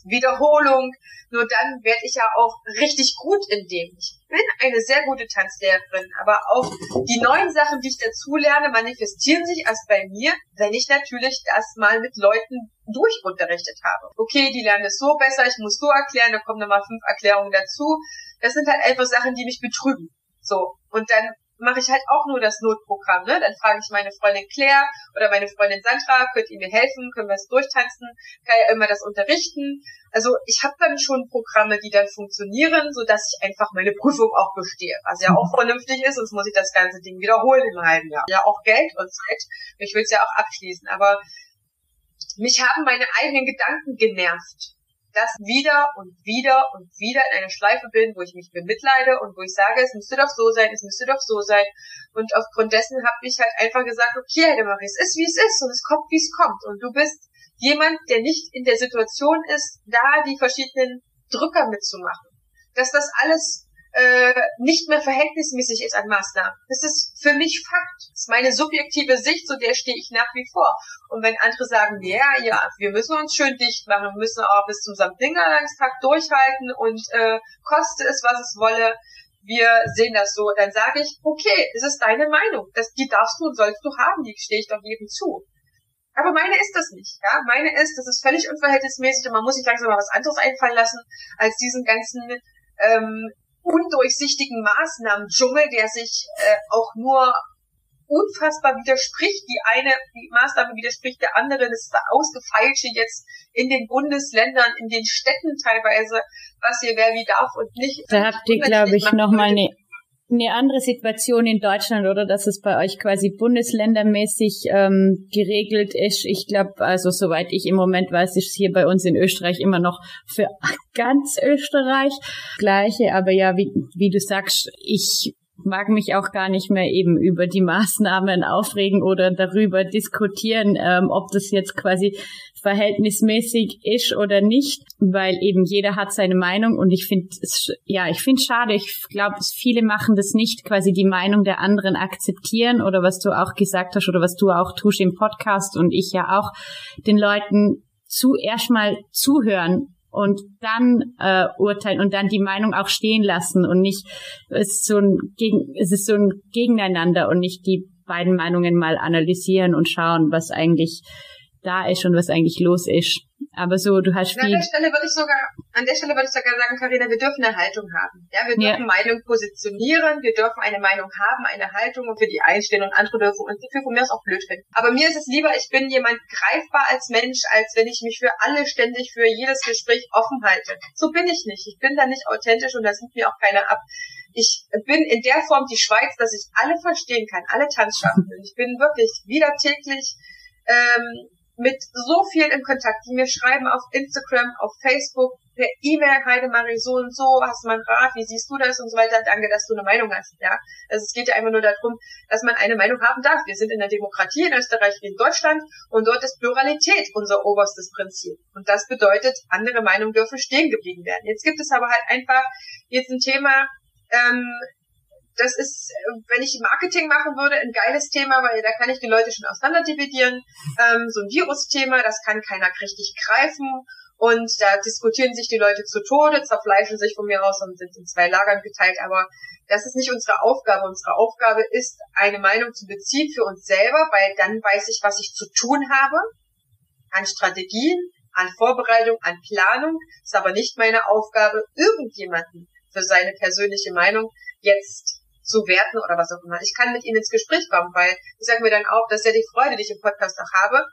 Wiederholung. Nur dann werde ich ja auch richtig gut in dem. Ich bin eine sehr gute Tanzlehrerin, aber auch die neuen Sachen, die ich dazu lerne, manifestieren sich erst bei mir, wenn ich natürlich das mal mit Leuten durchunterrichtet habe. Okay, die lernen es so besser, ich muss so erklären, da kommen nochmal fünf Erklärungen dazu. Das sind halt einfach Sachen, die mich betrüben. So. Und dann mache ich halt auch nur das Notprogramm. Ne? Dann frage ich meine Freundin Claire oder meine Freundin Sandra, könnt ihr mir helfen, können wir es durchtanzen, kann ja immer das unterrichten. Also ich habe dann schon Programme, die dann funktionieren, so dass ich einfach meine Prüfung auch bestehe. Was ja auch vernünftig ist, sonst muss ich das ganze Ding wiederholen im halben Jahr. Ja, auch Geld und Zeit. Ich will es ja auch abschließen, aber mich haben meine eigenen Gedanken genervt das wieder und wieder und wieder in einer Schleife bin, wo ich mich bemitleide und wo ich sage, es müsste doch so sein, es müsste doch so sein. Und aufgrund dessen habe ich halt einfach gesagt, okay, Heidemarie, es ist wie es ist und es kommt, wie es kommt. Und du bist jemand, der nicht in der Situation ist, da die verschiedenen Drücker mitzumachen. Dass das alles äh, nicht mehr verhältnismäßig ist an Maßnahmen. Das ist für mich Fakt. Das ist meine subjektive Sicht, zu der stehe ich nach wie vor. Und wenn andere sagen, ja, ja, wir müssen uns schön dicht machen, wir müssen auch bis zum Samtdingertag durchhalten und äh, koste es, was es wolle, wir sehen das so, dann sage ich, okay, es ist deine Meinung. Das, die darfst du und sollst du haben, die stehe ich doch jedem zu. Aber meine ist das nicht, ja. Meine ist, das ist völlig unverhältnismäßig und man muss sich langsam mal was anderes einfallen lassen, als diesen ganzen ähm, undurchsichtigen Maßnahmen-Dschungel, der sich äh, auch nur unfassbar widerspricht. Die eine die Maßnahme widerspricht der anderen. Das ist ausgefeilte jetzt in den Bundesländern, in den Städten teilweise, was hier wer wie darf und nicht. Da habt ihr, glaube ich, nochmal eine eine andere Situation in Deutschland oder dass es bei euch quasi bundesländermäßig ähm, geregelt ist. Ich glaube, also soweit ich im Moment weiß, ist es hier bei uns in Österreich immer noch für ganz Österreich gleiche. Aber ja, wie, wie du sagst, ich mag mich auch gar nicht mehr eben über die Maßnahmen aufregen oder darüber diskutieren, ähm, ob das jetzt quasi verhältnismäßig ist oder nicht, weil eben jeder hat seine Meinung und ich finde es ja, ich finde schade. Ich glaube, viele machen das nicht, quasi die Meinung der anderen akzeptieren oder was du auch gesagt hast oder was du auch tust im Podcast und ich ja auch den Leuten zuerst mal zuhören und dann äh, urteilen und dann die Meinung auch stehen lassen und nicht es ist so ein gegen es ist so ein Gegeneinander und nicht die beiden Meinungen mal analysieren und schauen, was eigentlich da ist und was eigentlich los ist. Aber so, du hast viel. An der Stelle würde ich sogar, an der Stelle würde ich sogar sagen, Karina, wir dürfen eine Haltung haben. Ja, wir dürfen ja. Meinung positionieren, wir dürfen eine Meinung haben, eine Haltung und für die einstehen und andere dürfen uns dafür von mir aus auch blöd finden. Aber mir ist es lieber, ich bin jemand greifbar als Mensch, als wenn ich mich für alle ständig für jedes Gespräch offen halte. So bin ich nicht. Ich bin da nicht authentisch und das nimmt mir auch keiner ab. Ich bin in der Form die Schweiz, dass ich alle verstehen kann, alle Tanzschaffenden. Ich bin wirklich wieder täglich ähm, mit so viel in Kontakt, die mir schreiben auf Instagram, auf Facebook, per E-Mail, Heidemarie, so und so, hast du mal einen Rat, wie siehst du das und so weiter, danke, dass du eine Meinung hast, ja. Also es geht ja einfach nur darum, dass man eine Meinung haben darf. Wir sind in der Demokratie in Österreich wie in Deutschland und dort ist Pluralität unser oberstes Prinzip. Und das bedeutet, andere Meinungen dürfen stehen geblieben werden. Jetzt gibt es aber halt einfach jetzt ein Thema, ähm, das ist, wenn ich Marketing machen würde, ein geiles Thema, weil da kann ich die Leute schon auseinander dividieren. Ähm, so ein Virus-Thema, das kann keiner richtig greifen. Und da diskutieren sich die Leute zu Tode, zerfleischen sich von mir aus und sind in zwei Lagern geteilt. Aber das ist nicht unsere Aufgabe. Unsere Aufgabe ist, eine Meinung zu beziehen für uns selber, weil dann weiß ich, was ich zu tun habe an Strategien, an Vorbereitung, an Planung. Ist aber nicht meine Aufgabe, irgendjemanden für seine persönliche Meinung jetzt zu werten oder was auch immer. Ich kann mit ihnen ins Gespräch kommen, weil ich sage mir dann auch, das ist ja die Freude, die ich im Podcast auch habe.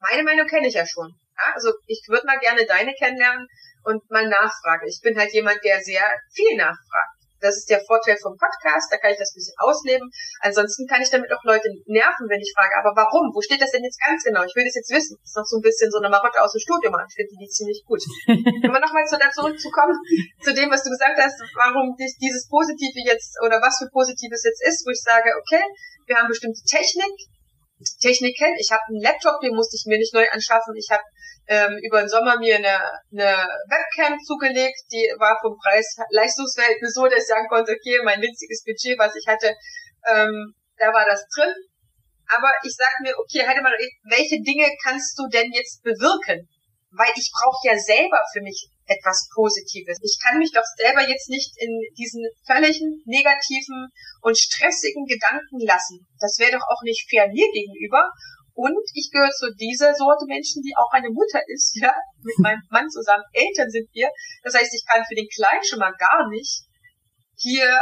Meine Meinung kenne ich ja schon. Ja, also ich würde mal gerne deine kennenlernen und mal nachfragen. Ich bin halt jemand, der sehr viel nachfragt. Das ist der Vorteil vom Podcast, da kann ich das ein bisschen ausleben. Ansonsten kann ich damit auch Leute nerven, wenn ich frage, aber warum? Wo steht das denn jetzt ganz genau? Ich will das jetzt wissen. Das ist noch so ein bisschen so eine Marotte aus dem Studium. Ich finde die ziemlich gut. Wenn wir nochmal zu da zurückzukommen, zu dem, was du gesagt hast, warum dieses Positive jetzt, oder was für Positives jetzt ist, wo ich sage, okay, wir haben bestimmte Technik, Technik kennt. Ich habe einen Laptop, den musste ich mir nicht neu anschaffen. Ich habe ähm, über den Sommer mir eine, eine Webcam zugelegt, die war vom Preis-Leistungsverhältnis so, dass ich sagen konnte, okay, mein winziges Budget, was ich hatte, ähm, da war das drin. Aber ich sag mir, okay, halt mal, welche Dinge kannst du denn jetzt bewirken? Weil ich brauche ja selber für mich etwas Positives. Ich kann mich doch selber jetzt nicht in diesen völligen negativen und stressigen Gedanken lassen. Das wäre doch auch nicht fair mir gegenüber. Und ich gehöre zu dieser Sorte Menschen, die auch eine Mutter ist, ja, mit meinem Mann zusammen. Eltern sind wir. Das heißt, ich kann für den Kleinen schon mal gar nicht hier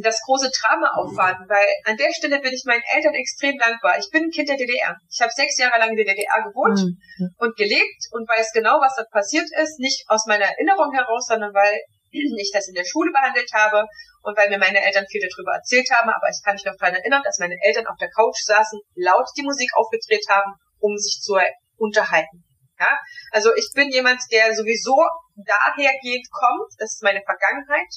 das große Drama aufwarten, weil an der Stelle bin ich meinen Eltern extrem dankbar. Ich bin ein Kind der DDR. Ich habe sechs Jahre lang in der DDR gewohnt mhm. und gelebt und weiß genau, was da passiert ist. Nicht aus meiner Erinnerung heraus, sondern weil ich das in der Schule behandelt habe und weil mir meine Eltern viel darüber erzählt haben, aber ich kann mich noch daran erinnern, dass meine Eltern auf der Couch saßen, laut die Musik aufgedreht haben, um sich zu unterhalten. Ja, also ich bin jemand, der sowieso dahergehend kommt, das ist meine Vergangenheit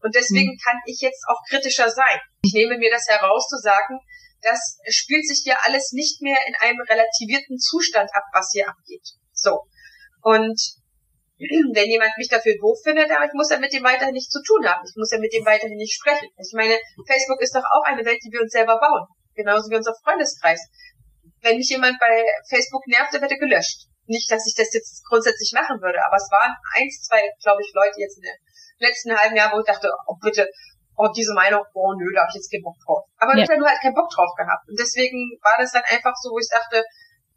und deswegen mhm. kann ich jetzt auch kritischer sein. Ich nehme mir das heraus zu sagen, das spielt sich hier alles nicht mehr in einem relativierten Zustand ab, was hier abgeht. So. Und wenn jemand mich dafür doof findet, aber ich muss ja mit dem weiterhin nichts zu tun haben. Ich muss ja mit dem weiterhin nicht sprechen. Ich meine, Facebook ist doch auch eine Welt, die wir uns selber bauen. Genauso wie unser Freundeskreis. Wenn mich jemand bei Facebook nervt, dann wird er gelöscht. Nicht, dass ich das jetzt grundsätzlich machen würde, aber es waren eins, zwei, glaube ich, Leute jetzt in den letzten halben Jahr, wo ich dachte, oh bitte, oh diese Meinung, oh nö, da habe ich jetzt keinen Bock drauf. Aber ja. ich habe nur halt keinen Bock drauf gehabt. Und deswegen war das dann einfach so, wo ich dachte,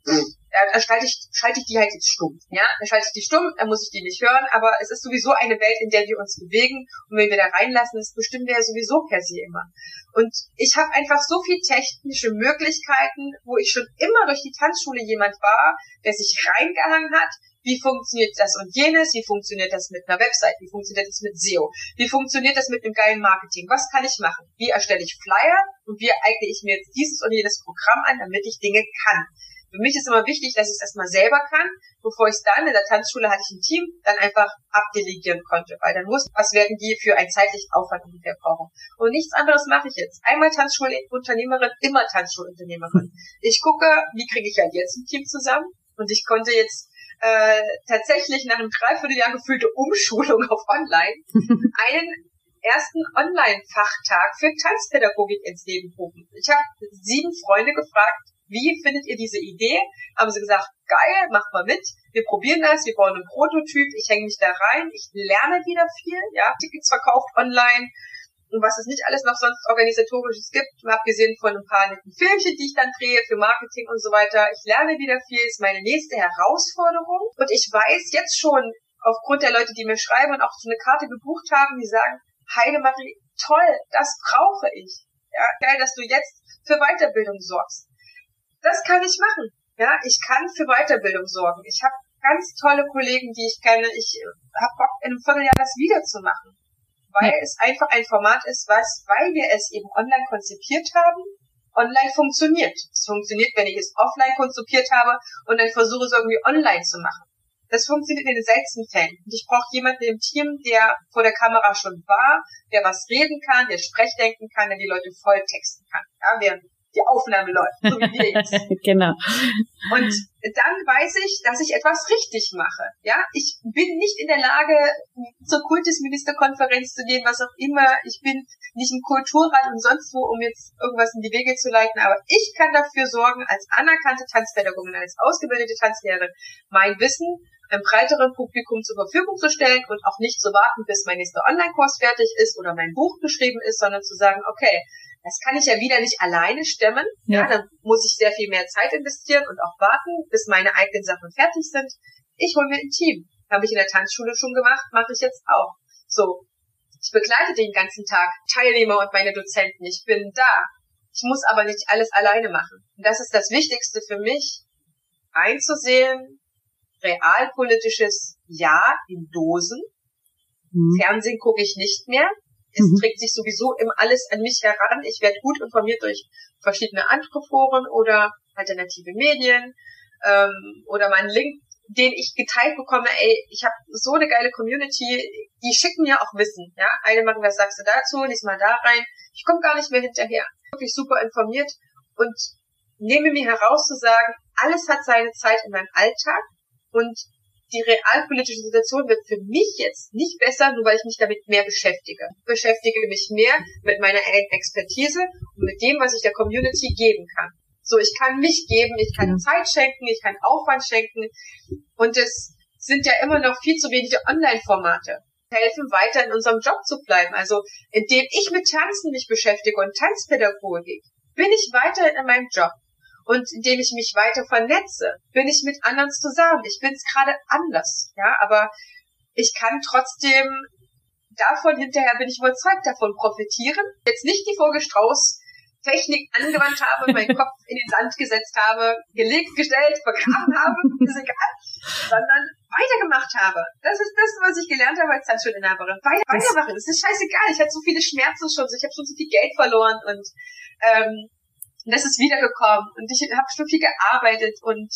da schalte ich, schalte ich die halt jetzt stumm. Ja, dann schalte ich die stumm, dann muss ich die nicht hören, aber es ist sowieso eine Welt, in der wir uns bewegen. Und wenn wir da reinlassen, das bestimmen wir ja sowieso per se immer. Und ich habe einfach so viel technische Möglichkeiten, wo ich schon immer durch die Tanzschule jemand war, der sich reingehangen hat, wie funktioniert das und jenes, wie funktioniert das mit einer Website, wie funktioniert das mit SEO, wie funktioniert das mit einem geilen Marketing, was kann ich machen, wie erstelle ich Flyer? Und wie eigne ich mir jetzt dieses und jenes Programm an, damit ich Dinge kann. Für mich ist immer wichtig, dass ich es erstmal selber kann, bevor ich es dann in der Tanzschule hatte ich ein Team, dann einfach abdelegieren konnte, weil dann wusste, was werden die für einen zeitlichen Aufwand ungefähr brauchen. Und nichts anderes mache ich jetzt. Einmal Tanzschulunternehmerin, immer Tanzschulunternehmerin. Ich gucke, wie kriege ich halt jetzt ein Team zusammen und ich konnte jetzt äh, tatsächlich nach einem Dreivierteljahr gefühlte Umschulung auf Online einen ersten Online-Fachtag für Tanzpädagogik ins Leben rufen. Ich habe sieben Freunde gefragt, wie findet ihr diese Idee? Haben sie gesagt, geil, macht mal mit. Wir probieren das, wir bauen einen Prototyp, ich hänge mich da rein, ich lerne wieder viel, ja, Tickets verkauft online und was es nicht alles noch sonst organisatorisches gibt, abgesehen von ein paar netten Filmchen, die ich dann drehe für Marketing und so weiter. Ich lerne wieder viel, ist meine nächste Herausforderung und ich weiß jetzt schon, aufgrund der Leute, die mir schreiben und auch so eine Karte gebucht haben, die sagen, Heidemarie, toll, das brauche ich. Ja, geil, dass du jetzt für Weiterbildung sorgst das kann ich machen. Ja, ich kann für Weiterbildung sorgen. Ich habe ganz tolle Kollegen, die ich kenne. Ich habe Bock, in einem Vierteljahr das wiederzumachen. Weil ja. es einfach ein Format ist, was, weil wir es eben online konzipiert haben, online funktioniert. Es funktioniert, wenn ich es offline konzipiert habe und dann versuche es irgendwie online zu machen. Das funktioniert in den seltensten Fällen. Und ich brauche jemanden im Team, der vor der Kamera schon war, der was reden kann, der Sprechdenken kann, der die Leute volltexten kann. Ja, während die Aufnahme läuft, so wie wir jetzt. genau. Und dann weiß ich, dass ich etwas richtig mache. Ja, ich bin nicht in der Lage, zur Kultusministerkonferenz zu gehen, was auch immer. Ich bin nicht im Kulturrat und sonst wo, um jetzt irgendwas in die Wege zu leiten. Aber ich kann dafür sorgen, als anerkannte Tanzpädagogin, als ausgebildete Tanzlehrerin, mein Wissen einem breiteren Publikum zur Verfügung zu stellen und auch nicht zu warten, bis mein nächster Online-Kurs fertig ist oder mein Buch geschrieben ist, sondern zu sagen, okay, das kann ich ja wieder nicht alleine stemmen. Ja. ja. dann muss ich sehr viel mehr Zeit investieren und auch warten, bis meine eigenen Sachen fertig sind. Ich hole mir ein Team. Habe ich in der Tanzschule schon gemacht, mache ich jetzt auch. So. Ich begleite den ganzen Tag Teilnehmer und meine Dozenten. Ich bin da. Ich muss aber nicht alles alleine machen. Und das ist das Wichtigste für mich, einzusehen, realpolitisches Ja in Dosen. Mhm. Fernsehen gucke ich nicht mehr. Es mhm. trägt sich sowieso immer alles an mich heran. Ich werde gut informiert durch verschiedene andere Foren oder alternative Medien ähm, oder meinen Link, den ich geteilt bekomme. Ey, ich habe so eine geile Community, die schicken mir auch Wissen. Ja, eine machen, was sagst du dazu? Lies mal da rein. Ich komme gar nicht mehr hinterher. Wirklich super informiert und nehme mir heraus zu sagen, alles hat seine Zeit in meinem Alltag und die realpolitische Situation wird für mich jetzt nicht besser, nur weil ich mich damit mehr beschäftige. Ich beschäftige mich mehr mit meiner Expertise und mit dem, was ich der Community geben kann. So, ich kann mich geben, ich kann Zeit schenken, ich kann Aufwand schenken und es sind ja immer noch viel zu wenige Online-Formate helfen, weiter in unserem Job zu bleiben. Also, indem ich mit Tanzen mich beschäftige und Tanzpädagogik, bin ich weiter in meinem Job. Und indem ich mich weiter vernetze, bin ich mit anderen zusammen. Ich bin es gerade anders, ja, aber ich kann trotzdem davon hinterher bin ich überzeugt davon profitieren. Jetzt nicht die Vogelstrauß Technik angewandt habe, meinen Kopf in den Sand gesetzt habe, gelegt, gestellt, vergraben habe, ist egal, sondern weitergemacht habe. Das ist das, was ich gelernt habe als Tanzschulinhaberin. Weiter, weitermachen. Das ist scheißegal. Ich hatte so viele Schmerzen schon, ich habe schon so viel Geld verloren und ähm, das ist wiedergekommen und ich habe schon viel gearbeitet und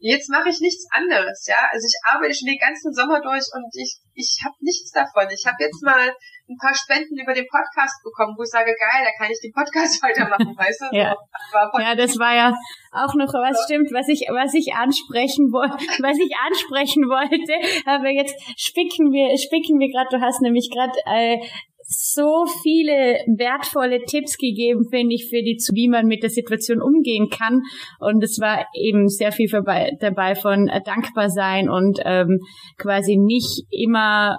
jetzt mache ich nichts anderes, ja. Also ich arbeite schon den ganzen Sommer durch und ich, ich habe nichts davon. Ich habe jetzt mal ein paar Spenden über den Podcast bekommen, wo ich sage, geil, da kann ich den Podcast weitermachen, weißt du? ja. ja, das war ja auch noch was stimmt, was ich, was ich ansprechen wollte, was ich ansprechen wollte. Aber jetzt spicken wir, spicken wir gerade, du hast nämlich gerade äh, so viele wertvolle Tipps gegeben, finde ich, für die, wie man mit der Situation umgehen kann. Und es war eben sehr viel dabei von äh, dankbar sein und ähm, quasi nicht immer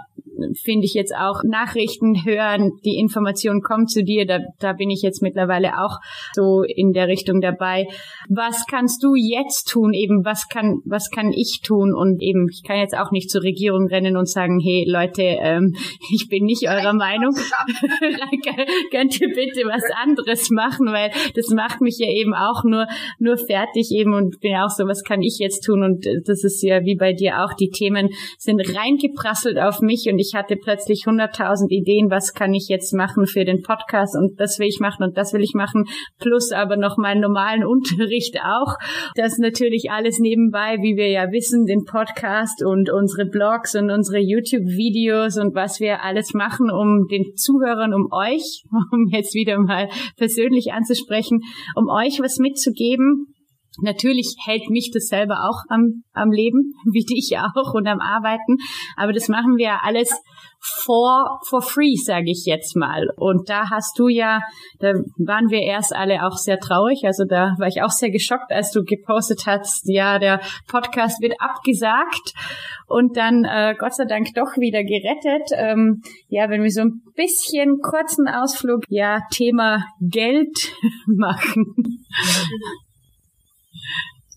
finde ich jetzt auch Nachrichten hören, die Information kommt zu dir, da, da bin ich jetzt mittlerweile auch so in der Richtung dabei. Was kannst du jetzt tun? Eben, was kann, was kann ich tun? Und eben, ich kann jetzt auch nicht zur Regierung rennen und sagen, hey Leute, ähm, ich bin nicht eurer Meinung. Könnt ihr bitte was anderes machen, weil das macht mich ja eben auch nur, nur fertig eben und bin ja auch so, was kann ich jetzt tun? Und das ist ja wie bei dir auch, die Themen sind reingeprasselt auf mich und ich hatte plötzlich hunderttausend Ideen, was kann ich jetzt machen für den Podcast und das will ich machen und das will ich machen, plus aber noch meinen normalen Unterricht auch. Das natürlich alles nebenbei, wie wir ja wissen, den Podcast und unsere Blogs und unsere YouTube-Videos und was wir alles machen, um den Zuhörern, um euch, um jetzt wieder mal persönlich anzusprechen, um euch was mitzugeben, Natürlich hält mich das selber auch am, am Leben, wie dich auch und am Arbeiten. Aber das machen wir alles for, for free, sage ich jetzt mal. Und da hast du ja, da waren wir erst alle auch sehr traurig. Also da war ich auch sehr geschockt, als du gepostet hast, ja, der Podcast wird abgesagt und dann äh, Gott sei Dank doch wieder gerettet. Ähm, ja, wenn wir so ein bisschen kurzen Ausflug, ja, Thema Geld machen.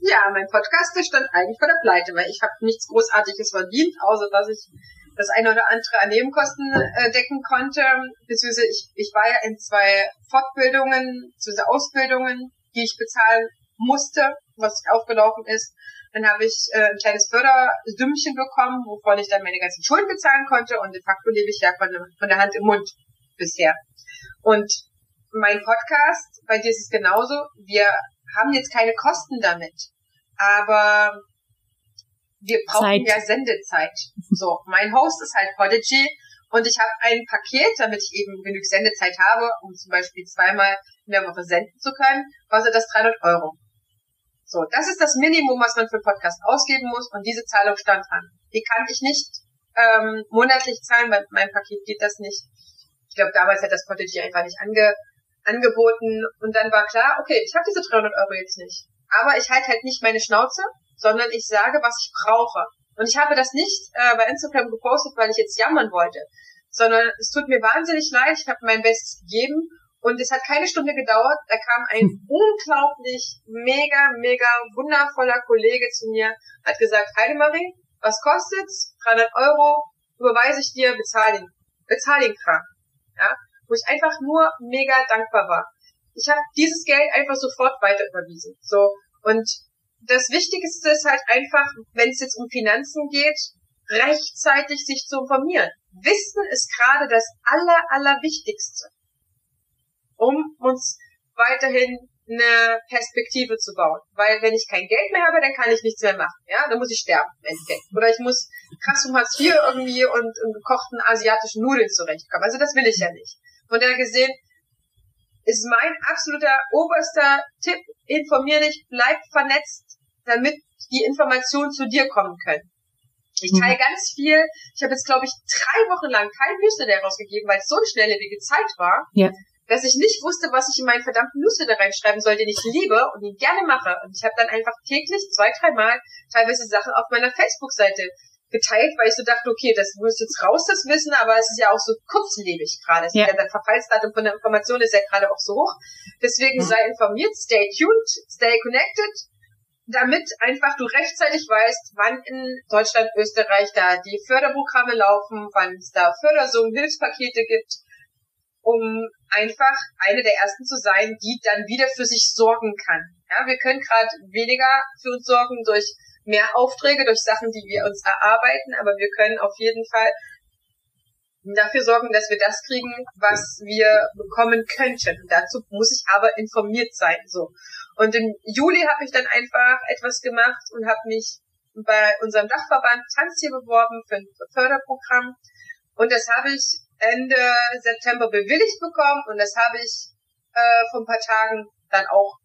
Ja, mein Podcast, der stand eigentlich vor der Pleite, weil ich habe nichts Großartiges verdient, außer dass ich das eine oder andere an Nebenkosten äh, decken konnte. Beziehungsweise ich, ich war ja in zwei Fortbildungen, beziehungsweise Ausbildungen, die ich bezahlen musste, was aufgelaufen ist. Dann habe ich äh, ein kleines Förderdümmchen bekommen, wovon ich dann meine ganzen Schulden bezahlen konnte. Und de facto lebe ich ja von, von der Hand im Mund bisher. Und mein Podcast, bei dir ist es genauso. Wir haben jetzt keine Kosten damit aber wir brauchen Zeit. ja Sendezeit. So, mein Host ist halt Podigy und ich habe ein Paket, damit ich eben genug Sendezeit habe, um zum Beispiel zweimal in der Woche senden zu können, kostet das 300 Euro. So, das ist das Minimum, was man für einen Podcast ausgeben muss und diese Zahlung stand an. Die kann ich nicht ähm, monatlich zahlen, weil mein Paket geht das nicht. Ich glaube, damals hat das Podigy einfach nicht ange, angeboten und dann war klar, okay, ich habe diese 300 Euro jetzt nicht aber ich halte halt nicht meine Schnauze, sondern ich sage, was ich brauche. Und ich habe das nicht äh, bei Instagram gepostet, weil ich jetzt jammern wollte, sondern es tut mir wahnsinnig leid. Ich habe mein Bestes gegeben und es hat keine Stunde gedauert. Da kam ein hm. unglaublich mega, mega wundervoller Kollege zu mir, hat gesagt, Heidemarie, was kostet's? 300 Euro, überweise ich dir, bezahl ihn. Bezahl den Kram. Ja? Wo ich einfach nur mega dankbar war. Ich habe dieses Geld einfach sofort weiter überwiesen. So. Und das Wichtigste ist halt einfach, wenn es jetzt um Finanzen geht, rechtzeitig sich zu informieren. Wissen ist gerade das aller, allerwichtigste, um uns weiterhin eine Perspektive zu bauen. Weil wenn ich kein Geld mehr habe, dann kann ich nichts mehr machen. Ja, dann muss ich sterben im Endeffekt. Oder ich muss krass um Hartz IV irgendwie und, und gekochten asiatischen Nudeln zurechtkommen. Also das will ich ja nicht. Von daher gesehen ist mein absoluter oberster Tipp, informier dich, bleib vernetzt, damit die Informationen zu dir kommen können. Ich mhm. teile ganz viel. Ich habe jetzt, glaube ich, drei Wochen lang kein Newsletter rausgegeben, weil es so eine schnelllebige Zeit war, ja. dass ich nicht wusste, was ich in meinen verdammten Newsletter reinschreiben soll, den ich liebe und ihn gerne mache. Und ich habe dann einfach täglich zwei, dreimal teilweise Sachen auf meiner Facebook-Seite geteilt, weil ich so dachte, okay, das muss jetzt raus, das Wissen, aber es ist ja auch so kurzlebig gerade. Ja. Der Verfallsdatum von der Information ist ja gerade auch so hoch. Deswegen mhm. sei informiert, stay tuned, stay connected damit einfach du rechtzeitig weißt, wann in Deutschland, Österreich da die Förderprogramme laufen, wann es da Fördersummen, Hilfspakete gibt, um einfach eine der ersten zu sein, die dann wieder für sich sorgen kann. Ja, wir können gerade weniger für uns sorgen durch mehr Aufträge, durch Sachen, die wir uns erarbeiten, aber wir können auf jeden Fall dafür sorgen, dass wir das kriegen, was wir bekommen könnten. dazu muss ich aber informiert sein. So. Und im Juli habe ich dann einfach etwas gemacht und habe mich bei unserem Dachverband Tanz hier beworben für ein Förderprogramm. Und das habe ich Ende September bewilligt bekommen und das habe ich äh, vor ein paar Tagen dann auch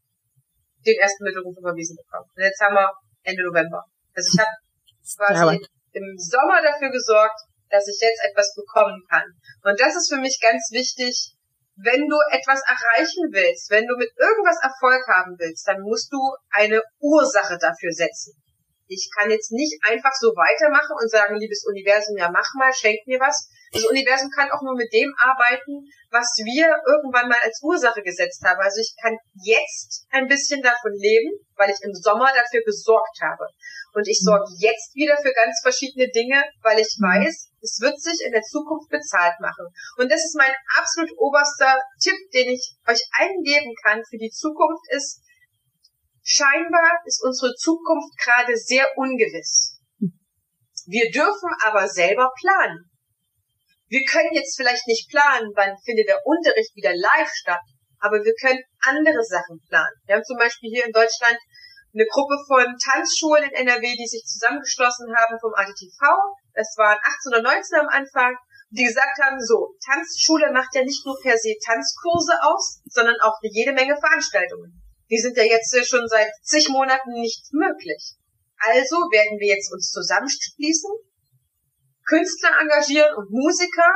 den ersten Mittelruf überwiesen bekommen. Und jetzt haben wir Ende November. Also ich habe quasi im Sommer dafür gesorgt, dass ich jetzt etwas bekommen kann. Und das ist für mich ganz wichtig, wenn du etwas erreichen willst, wenn du mit irgendwas Erfolg haben willst, dann musst du eine Ursache dafür setzen. Ich kann jetzt nicht einfach so weitermachen und sagen, liebes Universum, ja mach mal, schenk mir was. Das Universum kann auch nur mit dem arbeiten, was wir irgendwann mal als Ursache gesetzt haben. Also ich kann jetzt ein bisschen davon leben, weil ich im Sommer dafür gesorgt habe. Und ich sorge jetzt wieder für ganz verschiedene Dinge, weil ich weiß, es wird sich in der Zukunft bezahlt machen. Und das ist mein absolut oberster Tipp, den ich euch eingeben kann für die Zukunft ist, scheinbar ist unsere Zukunft gerade sehr ungewiss. Wir dürfen aber selber planen. Wir können jetzt vielleicht nicht planen, wann findet der Unterricht wieder live statt, aber wir können andere Sachen planen. Wir haben zum Beispiel hier in Deutschland eine Gruppe von Tanzschulen in NRW, die sich zusammengeschlossen haben vom ADTV. Das waren 18 oder 19 am Anfang, die gesagt haben, so, Tanzschule macht ja nicht nur per se Tanzkurse aus, sondern auch jede Menge Veranstaltungen. Die sind ja jetzt schon seit zig Monaten nicht möglich. Also werden wir jetzt uns zusammenschließen Künstler engagieren und Musiker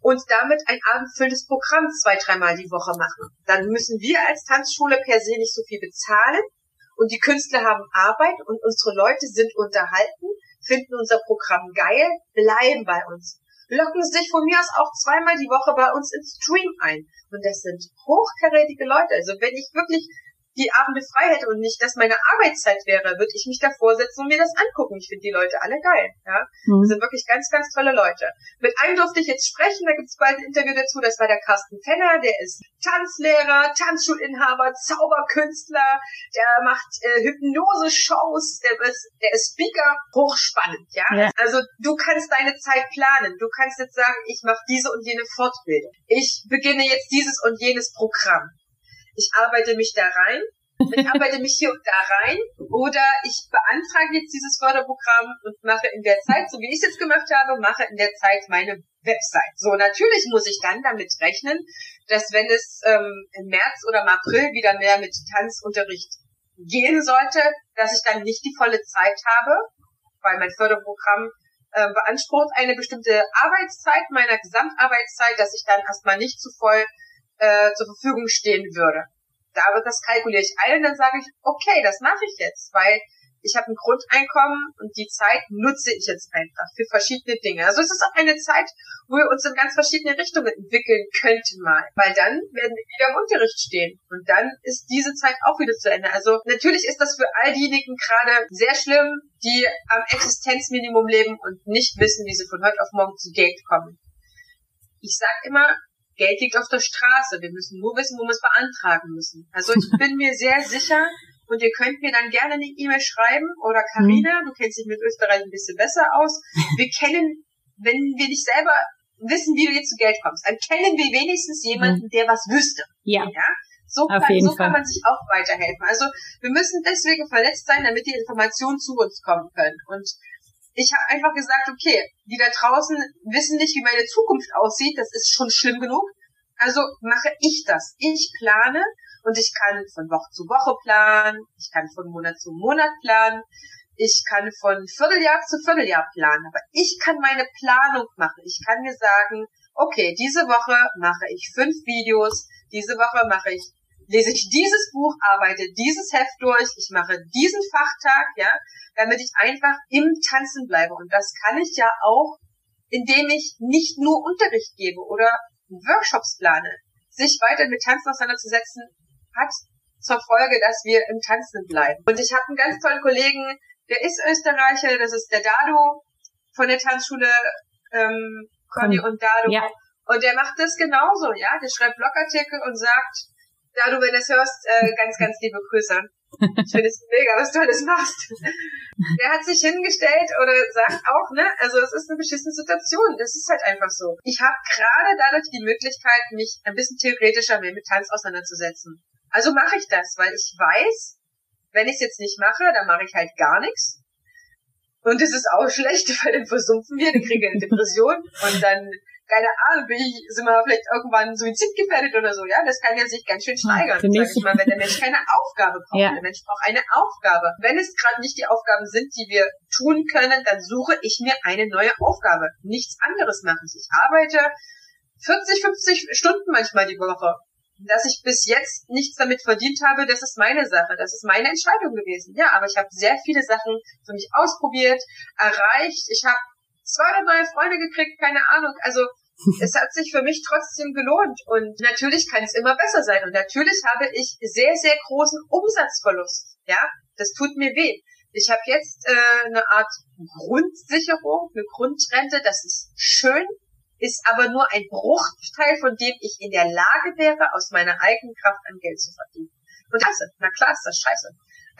und damit ein abendfüllendes Programm zwei, dreimal die Woche machen. Dann müssen wir als Tanzschule per se nicht so viel bezahlen und die Künstler haben Arbeit und unsere Leute sind unterhalten, finden unser Programm geil, bleiben bei uns. Locken sich von mir aus auch zweimal die Woche bei uns ins Stream ein. Und das sind hochkarätige Leute. Also wenn ich wirklich die Abende frei hätte und nicht das meine Arbeitszeit wäre, würde ich mich davor setzen und mir das angucken. Ich finde die Leute alle geil. Ja, mhm. Das sind wirklich ganz, ganz tolle Leute. Mit einem durfte ich jetzt sprechen, da gibt es bald ein Interview dazu. Das war der Carsten Fenner, der ist Tanzlehrer, Tanzschulinhaber, Zauberkünstler, der macht äh, Hypnose-Shows, der ist, der ist Speaker, hochspannend. Ja? ja, also du kannst deine Zeit planen. Du kannst jetzt sagen, ich mache diese und jene Fortbildung. Ich beginne jetzt dieses und jenes Programm ich arbeite mich da rein, ich arbeite mich hier und da rein oder ich beantrage jetzt dieses Förderprogramm und mache in der Zeit, so wie ich es jetzt gemacht habe, mache in der Zeit meine Website. So, natürlich muss ich dann damit rechnen, dass wenn es ähm, im März oder im April wieder mehr mit Tanzunterricht gehen sollte, dass ich dann nicht die volle Zeit habe, weil mein Förderprogramm äh, beansprucht eine bestimmte Arbeitszeit meiner Gesamtarbeitszeit, dass ich dann erstmal nicht zu voll äh, zur Verfügung stehen würde. Da wird das kalkuliere ich ein und dann sage ich, okay, das mache ich jetzt, weil ich habe ein Grundeinkommen und die Zeit nutze ich jetzt einfach für verschiedene Dinge. Also es ist auch eine Zeit, wo wir uns in ganz verschiedene Richtungen entwickeln könnten mal, weil dann werden wir wieder im Unterricht stehen und dann ist diese Zeit auch wieder zu Ende. Also natürlich ist das für all diejenigen gerade sehr schlimm, die am Existenzminimum leben und nicht wissen, wie sie von heute auf morgen zu Geld kommen. Ich sag immer, Geld liegt auf der Straße. Wir müssen nur wissen, wo wir es beantragen müssen. Also ich bin mir sehr sicher, und ihr könnt mir dann gerne eine E-Mail schreiben oder Karina, mhm. du kennst dich mit Österreich ein bisschen besser aus. Wir kennen, wenn wir nicht selber wissen, wie du jetzt zu Geld kommst, dann kennen wir wenigstens jemanden, mhm. der was wüsste. Ja. ja? So, kann, so kann man sich auch weiterhelfen. Also wir müssen deswegen verletzt sein, damit die Informationen zu uns kommen können. Und ich habe einfach gesagt, okay, die da draußen wissen nicht, wie meine Zukunft aussieht, das ist schon schlimm genug. Also mache ich das. Ich plane und ich kann von Woche zu Woche planen, ich kann von Monat zu Monat planen, ich kann von Vierteljahr zu Vierteljahr planen, aber ich kann meine Planung machen. Ich kann mir sagen, okay, diese Woche mache ich fünf Videos, diese Woche mache ich, lese ich dieses Buch, arbeite dieses Heft durch, ich mache diesen Fachtag, ja, damit ich einfach im Tanzen bleibe. Und das kann ich ja auch, indem ich nicht nur Unterricht gebe oder Workshops plane. Sich weiter mit Tanzen auseinanderzusetzen, hat zur Folge, dass wir im Tanzen bleiben. Und ich habe einen ganz tollen Kollegen, der ist Österreicher, das ist der Dado von der Tanzschule ähm, Conny und Dado. Ja. Und der macht das genauso, ja. Der schreibt Blogartikel und sagt, Dado, wenn du es hörst, äh, ganz, ganz liebe Grüße. Ich finde es mega, was du alles machst. Der hat sich hingestellt oder sagt auch, ne, also es ist eine beschissene Situation. Das ist halt einfach so. Ich habe gerade dadurch die Möglichkeit, mich ein bisschen theoretischer mehr mit Tanz auseinanderzusetzen. Also mache ich das, weil ich weiß, wenn ich es jetzt nicht mache, dann mache ich halt gar nichts. Und es ist auch schlecht, weil dann versumpfen wir, dann kriegen wir eine Depression und dann, keine Ahnung, bin ich, sind wir vielleicht irgendwann suizidgefährdet oder so, ja? Das kann ja sich ganz schön steigern, ja, sag ich mal, wenn der Mensch keine Aufgabe braucht. Ja. Der Mensch braucht eine Aufgabe. Wenn es gerade nicht die Aufgaben sind, die wir tun können, dann suche ich mir eine neue Aufgabe. Nichts anderes mache ich. Ich arbeite 40, 50 Stunden manchmal die Woche dass ich bis jetzt nichts damit verdient habe, das ist meine Sache, das ist meine Entscheidung gewesen. Ja, aber ich habe sehr viele Sachen für mich ausprobiert, erreicht. Ich habe zwei neue Freunde gekriegt, keine Ahnung. Also es hat sich für mich trotzdem gelohnt und natürlich kann es immer besser sein und natürlich habe ich sehr, sehr großen Umsatzverlust. Ja, das tut mir weh. Ich habe jetzt äh, eine Art Grundsicherung, eine Grundrente, das ist schön, ist aber nur ein Bruchteil von dem ich in der Lage wäre, aus meiner eigenen Kraft an Geld zu verdienen. Und das, na klar ist das scheiße.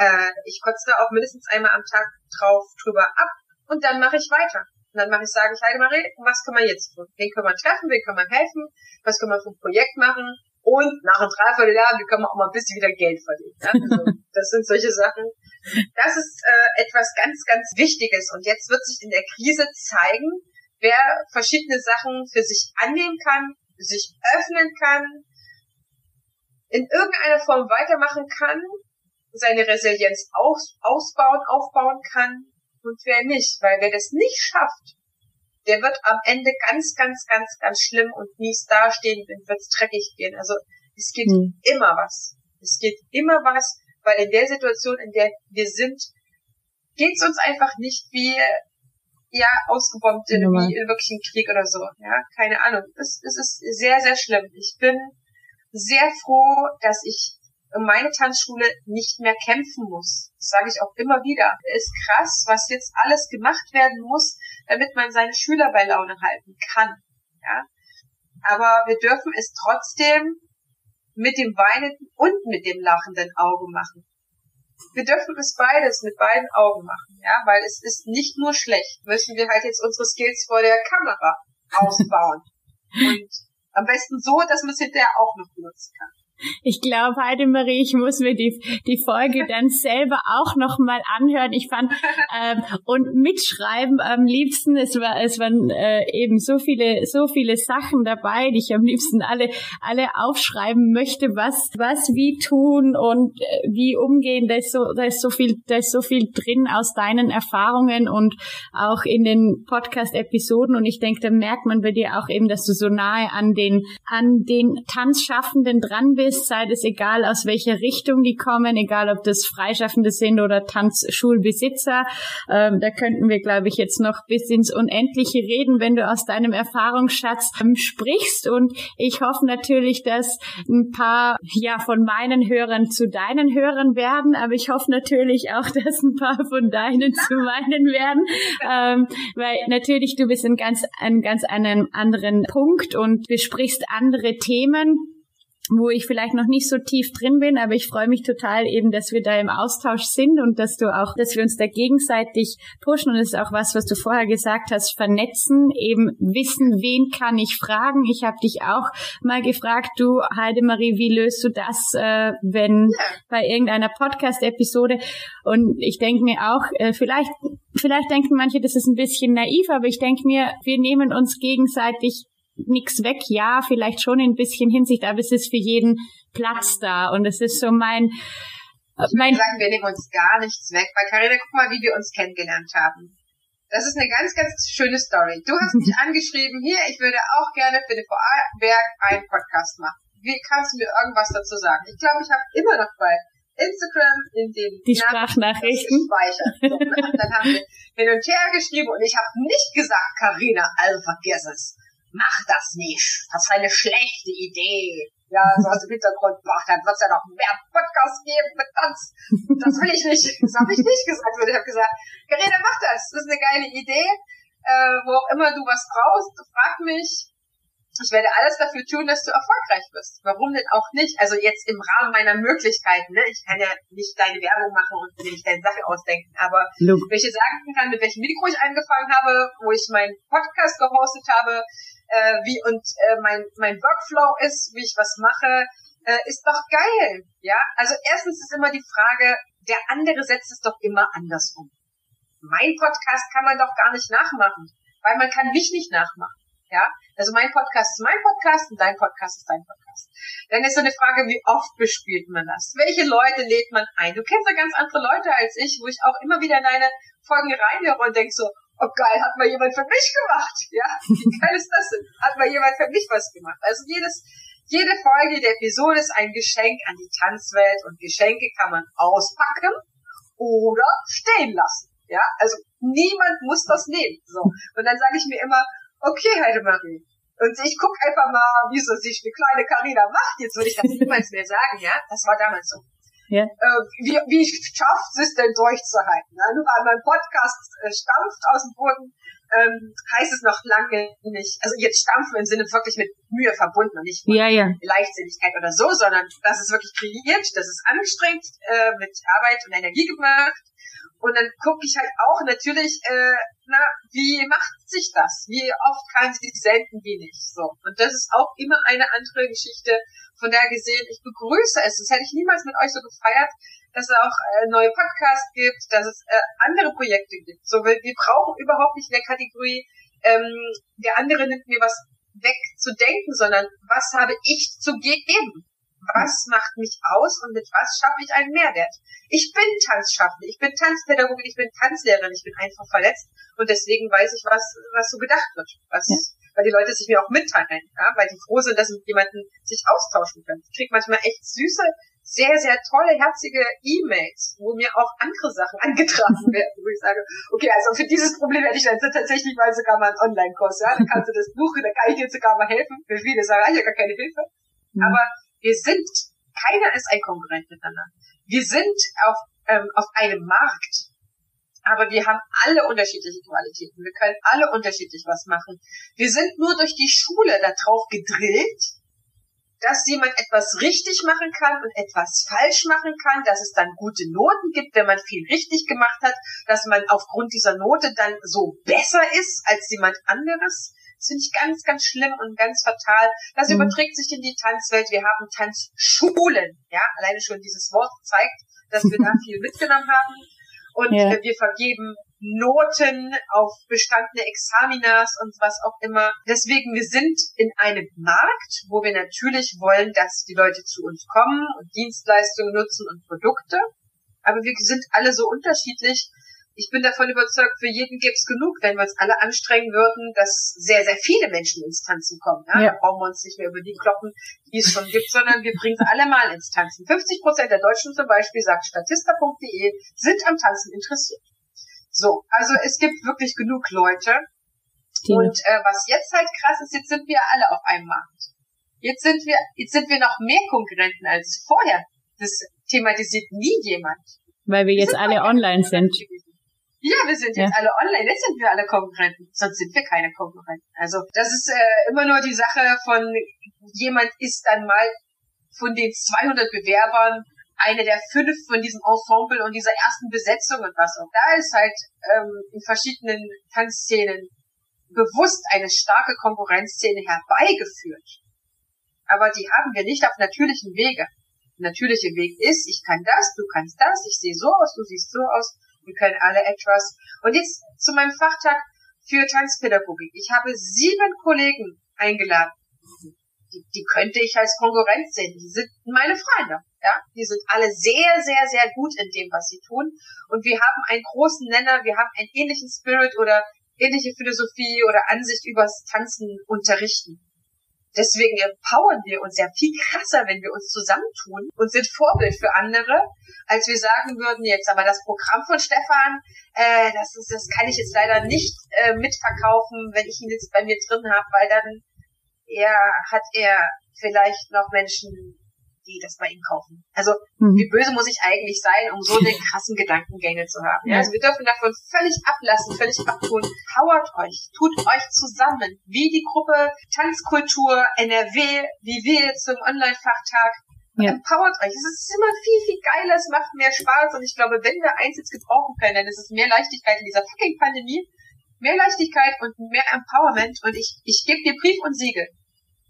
Äh, ich kotze da auch mindestens einmal am Tag drauf drüber ab und dann mache ich weiter. Und dann mache ich, sage ich, Heidemarie, was können wir jetzt tun? Wen können wir treffen? Wen können wir helfen? Was können wir für ein Projekt machen? Und nach einem Dreivierteljahr, wie können wir auch mal ein bisschen wieder Geld verdienen? Ja? Also, das sind solche Sachen. Das ist äh, etwas ganz, ganz Wichtiges. Und jetzt wird sich in der Krise zeigen, wer verschiedene Sachen für sich annehmen kann, sich öffnen kann, in irgendeiner Form weitermachen kann, seine Resilienz aus, ausbauen, aufbauen kann und wer nicht. Weil wer das nicht schafft, der wird am Ende ganz, ganz, ganz, ganz schlimm und mies dastehen und wird's dreckig gehen. Also es geht hm. immer was. Es geht immer was, weil in der Situation, in der wir sind, geht's uns einfach nicht wie ja, ausgebombt in, wie in wirklichen Krieg oder so. Ja, keine Ahnung. Es, es ist sehr, sehr schlimm. Ich bin sehr froh, dass ich in meine Tanzschule nicht mehr kämpfen muss. Das sage ich auch immer wieder. Es ist krass, was jetzt alles gemacht werden muss, damit man seine Schüler bei Laune halten kann. Ja, aber wir dürfen es trotzdem mit dem weinenden und mit dem lachenden Auge machen wir dürfen es beides mit beiden Augen machen, ja, weil es ist nicht nur schlecht, müssen wir halt jetzt unsere Skills vor der Kamera ausbauen. Und am besten so, dass man es hinterher auch noch benutzen kann. Ich glaube, Heidemarie, ich muss mir die, die Folge dann selber auch nochmal anhören. Ich fand, ähm, und mitschreiben am liebsten, es war, es waren äh, eben so viele, so viele Sachen dabei, die ich am liebsten alle, alle aufschreiben möchte, was, was wie tun und äh, wie umgehen. Da ist so, da ist so viel, da ist so viel drin aus deinen Erfahrungen und auch in den Podcast-Episoden. Und ich denke, da merkt man bei dir auch eben, dass du so nahe an den, an den Tanzschaffenden dran bist sei es egal aus welcher Richtung die kommen, egal ob das Freischaffende sind oder Tanzschulbesitzer. Ähm, da könnten wir, glaube ich, jetzt noch bis ins Unendliche reden, wenn du aus deinem Erfahrungsschatz ähm, sprichst. Und ich hoffe natürlich, dass ein paar ja von meinen Hörern zu deinen Hörern werden, aber ich hoffe natürlich auch, dass ein paar von deinen zu meinen werden, ähm, weil natürlich du bist in ganz, an ganz einem anderen Punkt und besprichst andere Themen wo ich vielleicht noch nicht so tief drin bin, aber ich freue mich total eben, dass wir da im Austausch sind und dass du auch, dass wir uns da gegenseitig pushen und das ist auch was, was du vorher gesagt hast, vernetzen, eben wissen, wen kann ich fragen. Ich habe dich auch mal gefragt, du Heidemarie, wie löst du das, äh, wenn bei irgendeiner Podcast-Episode und ich denke mir auch, äh, vielleicht Vielleicht denken manche, das ist ein bisschen naiv, aber ich denke mir, wir nehmen uns gegenseitig nichts weg. Ja, vielleicht schon in ein bisschen Hinsicht, aber es ist für jeden Platz da. Und es ist so mein, ich mein sagen, wir nehmen uns gar nichts weg. Bei Carina, guck mal, wie wir uns kennengelernt haben. Das ist eine ganz, ganz schöne Story. Du hast mich angeschrieben, hier, ich würde auch gerne für den Vorarlberg einen Podcast machen. Wie kannst du mir irgendwas dazu sagen? Ich glaube, ich habe immer noch bei Instagram in den die Sprachnachrichten gespeichert. Ne? dann haben wir hin und her geschrieben und ich habe nicht gesagt, Carina, also vergiss es mach das nicht. Das ist eine schlechte Idee. Ja, so aus dem Hintergrund, boah, dann wird's ja noch mehr Podcasts geben mit Tanz. Das will ich nicht. Das habe ich nicht gesagt. Ich habe gesagt, Karina, mach das. Das ist eine geile Idee. Äh, wo auch immer du was brauchst, frag mich ich werde alles dafür tun, dass du erfolgreich bist. Warum denn auch nicht? Also jetzt im Rahmen meiner Möglichkeiten. Ne? Ich kann ja nicht deine Werbung machen und mir nicht deine Sachen ausdenken. Aber Look. dir sagen kann, mit welchem Mikro ich angefangen habe, wo ich meinen Podcast gehostet habe, äh, wie und äh, mein, mein Workflow ist, wie ich was mache, äh, ist doch geil. Ja, also erstens ist immer die Frage, der andere setzt es doch immer andersrum. Mein Podcast kann man doch gar nicht nachmachen, weil man kann mich nicht nachmachen. Ja, also mein Podcast ist mein Podcast und dein Podcast ist dein Podcast. Dann ist so eine Frage, wie oft bespielt man das? Welche Leute lädt man ein? Du kennst ja ganz andere Leute als ich, wo ich auch immer wieder in deine Folgen reinhöre und denk so, oh geil, hat mal jemand für mich gemacht? Ja, wie geil ist das denn? Hat mal jemand für mich was gemacht? Also jedes, jede Folge der Episode ist ein Geschenk an die Tanzwelt und Geschenke kann man auspacken oder stehen lassen. Ja, also niemand muss das nehmen. So. Und dann sage ich mir immer, okay, Heidemarie. Und ich guck einfach mal, wie so sich eine kleine Karina macht. Jetzt würde ich das niemals mehr sagen, ja. Das war damals so. Ja. Äh, wie, wie schafft es denn durchzuhalten? Nur weil mein Podcast äh, stampft aus dem Boden, ähm, heißt es noch lange nicht. Also jetzt stampfen im Sinne wirklich mit Mühe verbunden und nicht mit ja, ja. Leichtsinnigkeit oder so, sondern das ist wirklich kreiert, das ist anstrengend, äh, mit Arbeit und Energie gemacht und dann gucke ich halt auch natürlich, äh, na, wie macht sich das? Wie oft kann sie wie nicht? So. Und das ist auch immer eine andere Geschichte. Von daher gesehen, ich begrüße es. Das hätte ich niemals mit euch so gefeiert, dass es auch äh, neue Podcasts gibt, dass es äh, andere Projekte gibt. So, wir, wir brauchen überhaupt nicht in der Kategorie, ähm, der andere nimmt mir was weg zu denken, sondern was habe ich zu geben? Was macht mich aus und mit was schaffe ich einen Mehrwert. Ich bin Tanzschaffende, ich bin Tanzpädagogin, ich bin Tanzlehrerin, ich bin einfach verletzt und deswegen weiß ich, was, was so gedacht wird. Was, ja. Weil die Leute sich mir auch mitteilen, ja, weil die froh sind, dass sie mit jemandem sich austauschen können. Ich kriege manchmal echt süße, sehr, sehr tolle, herzige E-Mails, wo mir auch andere Sachen angetragen werden, wo ich sage, okay, also für dieses Problem hätte ich dann tatsächlich mal sogar mal einen Online-Kurs, ja, dann kannst du das buchen, dann kann ich dir sogar mal helfen. Für viele sagen, ich habe gar keine Hilfe. Mhm. Aber wir sind, keiner ist ein Konkurrent miteinander. Wir sind auf, ähm, auf einem Markt. Aber wir haben alle unterschiedliche Qualitäten. Wir können alle unterschiedlich was machen. Wir sind nur durch die Schule darauf gedrillt, dass jemand etwas richtig machen kann und etwas falsch machen kann, dass es dann gute Noten gibt, wenn man viel richtig gemacht hat, dass man aufgrund dieser Note dann so besser ist als jemand anderes. Das finde ich ganz, ganz schlimm und ganz fatal. Das mhm. überträgt sich in die Tanzwelt. Wir haben Tanzschulen. Ja, alleine schon dieses Wort zeigt, dass wir da viel mitgenommen haben. Und ja. wir vergeben Noten auf bestandene Examinas und was auch immer. Deswegen, wir sind in einem Markt, wo wir natürlich wollen, dass die Leute zu uns kommen und Dienstleistungen nutzen und Produkte. Aber wir sind alle so unterschiedlich. Ich bin davon überzeugt, für jeden gibt's genug, wenn wir uns alle anstrengen würden, dass sehr, sehr viele Menschen ins Tanzen kommen. Ja? ja. Da brauchen wir uns nicht mehr über die kloppen, die es schon gibt, sondern wir bringen sie alle mal ins Tanzen. 50 Prozent der Deutschen zum Beispiel, sagt statista.de, sind am Tanzen interessiert. So, also es gibt wirklich genug Leute. Die und äh, was jetzt halt krass ist, jetzt sind wir alle auf einem Markt. Jetzt sind wir, jetzt sind wir noch mehr Konkurrenten als vorher. Das thematisiert nie jemand. Weil wir, wir jetzt alle online sind. Ja, wir sind jetzt ja. alle online. Jetzt sind wir alle Konkurrenten. Sonst sind wir keine Konkurrenten. Also das ist äh, immer nur die Sache von jemand ist dann mal von den 200 Bewerbern eine der fünf von diesem Ensemble und dieser ersten Besetzung und was. Und da ist halt ähm, in verschiedenen Tanzszenen bewusst eine starke Konkurrenzszene herbeigeführt. Aber die haben wir nicht auf natürlichen Wege. Der natürliche Weg ist, ich kann das, du kannst das, ich sehe so aus, du siehst so aus, wir können alle etwas. Und jetzt zu meinem Fachtag für Tanzpädagogik. Ich habe sieben Kollegen eingeladen. Die, die könnte ich als Konkurrenz sehen. Die sind meine Freunde. Ja, die sind alle sehr, sehr, sehr gut in dem, was sie tun. Und wir haben einen großen Nenner, wir haben einen ähnlichen Spirit oder ähnliche Philosophie oder Ansicht übers Tanzen unterrichten. Deswegen empowern wir uns ja viel krasser, wenn wir uns zusammentun und sind Vorbild für andere, als wir sagen würden jetzt, aber das Programm von Stefan, äh, das ist, das kann ich jetzt leider nicht äh, mitverkaufen, wenn ich ihn jetzt bei mir drin habe, weil dann er hat er vielleicht noch Menschen, die das bei ihm kaufen. Also mhm. wie böse muss ich eigentlich sein, um so eine krassen Gedankengänge zu haben? Ja? Also wir dürfen davon völlig ablassen, völlig abtun. Powert euch, tut euch zusammen, wie die Gruppe Tanzkultur NRW, wie wir zum Online-Fachtag. Ja. Empowert euch. Es ist immer viel, viel geiler, es macht mehr Spaß und ich glaube, wenn wir eins jetzt gebrauchen können, dann ist es mehr Leichtigkeit in dieser fucking Pandemie, mehr Leichtigkeit und mehr Empowerment und ich, ich gebe dir Brief und Siegel.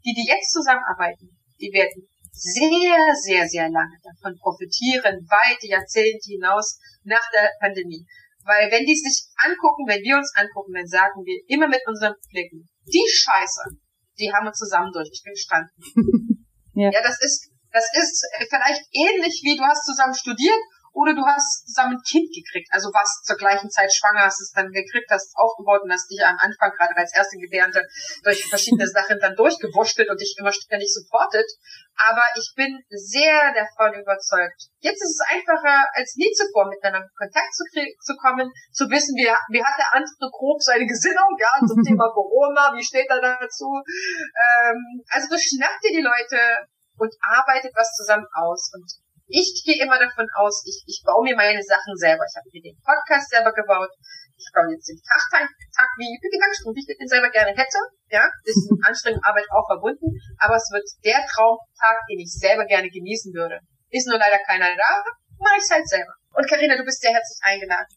Die, die jetzt zusammenarbeiten, die werden sehr, sehr, sehr lange davon profitieren, weit Jahrzehnte hinaus nach der Pandemie. Weil wenn die sich angucken, wenn wir uns angucken, dann sagen wir immer mit unseren Blicken, die Scheiße, die haben wir zusammen durchgestanden. ja. ja, das ist, das ist vielleicht ähnlich wie du hast zusammen studiert oder du hast zusammen ein Kind gekriegt, also warst zur gleichen Zeit schwanger, hast es dann gekriegt, hast es aufgebaut und hast dich am Anfang gerade als erste Gebärende durch verschiedene Sachen dann durchgewurschtelt und dich immer ständig supportet. Aber ich bin sehr davon überzeugt. Jetzt ist es einfacher als nie zuvor miteinander in Kontakt zu, zu kommen, zu wissen, wie, wie hat der andere grob seine Gesinnung, ja, zum Thema Corona, wie steht er dazu. Ähm, also du schnappt dir die Leute und arbeitet was zusammen aus. Und ich gehe immer davon aus, ich, ich baue mir meine Sachen selber. Ich habe mir den Podcast selber gebaut. Ich baue jetzt den Tag, Tag wie Langstrumpf, wie ich den selber gerne hätte. Ja, ist mit anstrengender Arbeit auch verbunden. Aber es wird der Traumtag, den ich selber gerne genießen würde. Ist nur leider keiner da, mache ich halt selber. Und Karina, du bist sehr herzlich eingeladen.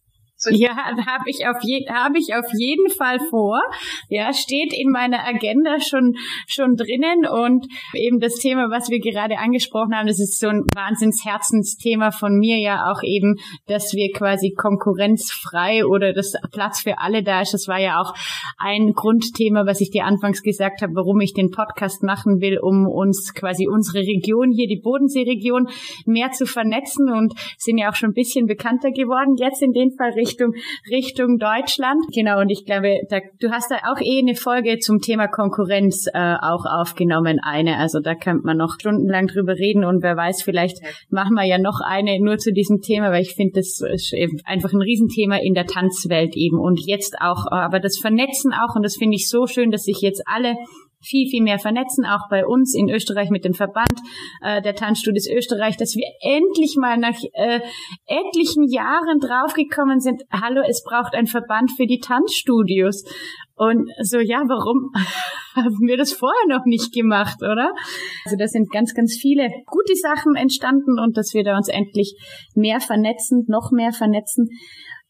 Ja, habe ich auf je, habe ich auf jeden Fall vor. Ja, steht in meiner Agenda schon schon drinnen und eben das Thema, was wir gerade angesprochen haben, das ist so ein Wahnsinnsherzensthema von mir ja auch eben, dass wir quasi konkurrenzfrei oder das Platz für alle da ist. Das war ja auch ein Grundthema, was ich dir anfangs gesagt habe, warum ich den Podcast machen will, um uns quasi unsere Region hier, die Bodenseeregion, mehr zu vernetzen und sind ja auch schon ein bisschen bekannter geworden. Jetzt in dem Fall richtig Richtung, Richtung Deutschland. Genau, und ich glaube, da, du hast da auch eh eine Folge zum Thema Konkurrenz äh, auch aufgenommen, eine. Also da könnte man noch stundenlang drüber reden und wer weiß, vielleicht machen wir ja noch eine nur zu diesem Thema, weil ich finde, das ist einfach ein Riesenthema in der Tanzwelt eben und jetzt auch, aber das Vernetzen auch und das finde ich so schön, dass sich jetzt alle viel, viel mehr vernetzen, auch bei uns in Österreich mit dem Verband äh, der Tanzstudios Österreich, dass wir endlich mal nach äh, etlichen Jahren draufgekommen sind, hallo, es braucht ein Verband für die Tanzstudios. Und so, ja, warum haben wir das vorher noch nicht gemacht, oder? Also da sind ganz, ganz viele gute Sachen entstanden und dass wir da uns endlich mehr vernetzen, noch mehr vernetzen.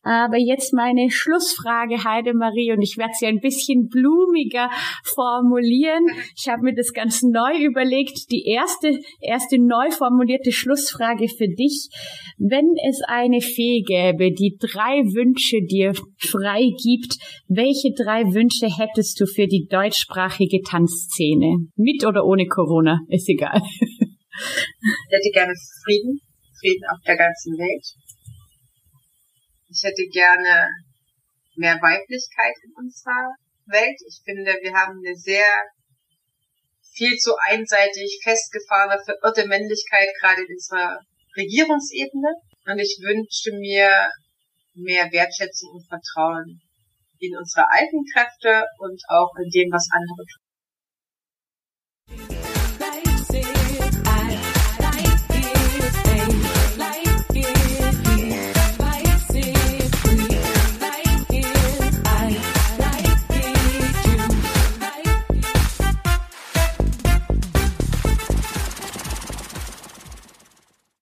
Aber jetzt meine Schlussfrage, Heidemarie, und ich werde sie ein bisschen blumiger formulieren. Ich habe mir das ganz neu überlegt. Die erste, erste neu formulierte Schlussfrage für dich. Wenn es eine Fee gäbe, die drei Wünsche dir frei gibt, welche drei Wünsche hättest du für die deutschsprachige Tanzszene? Mit oder ohne Corona? Ist egal. Ich hätte gerne Frieden. Frieden auf der ganzen Welt Ich hätte gerne mehr Weiblichkeit in unserer Welt. Ich finde, wir haben eine sehr viel zu einseitig festgefahrene, verirrte Männlichkeit gerade in unserer Regierungsebene. Und ich wünschte mir mehr Wertschätzung und Vertrauen in unsere alten Kräfte und auch in dem, was andere tun.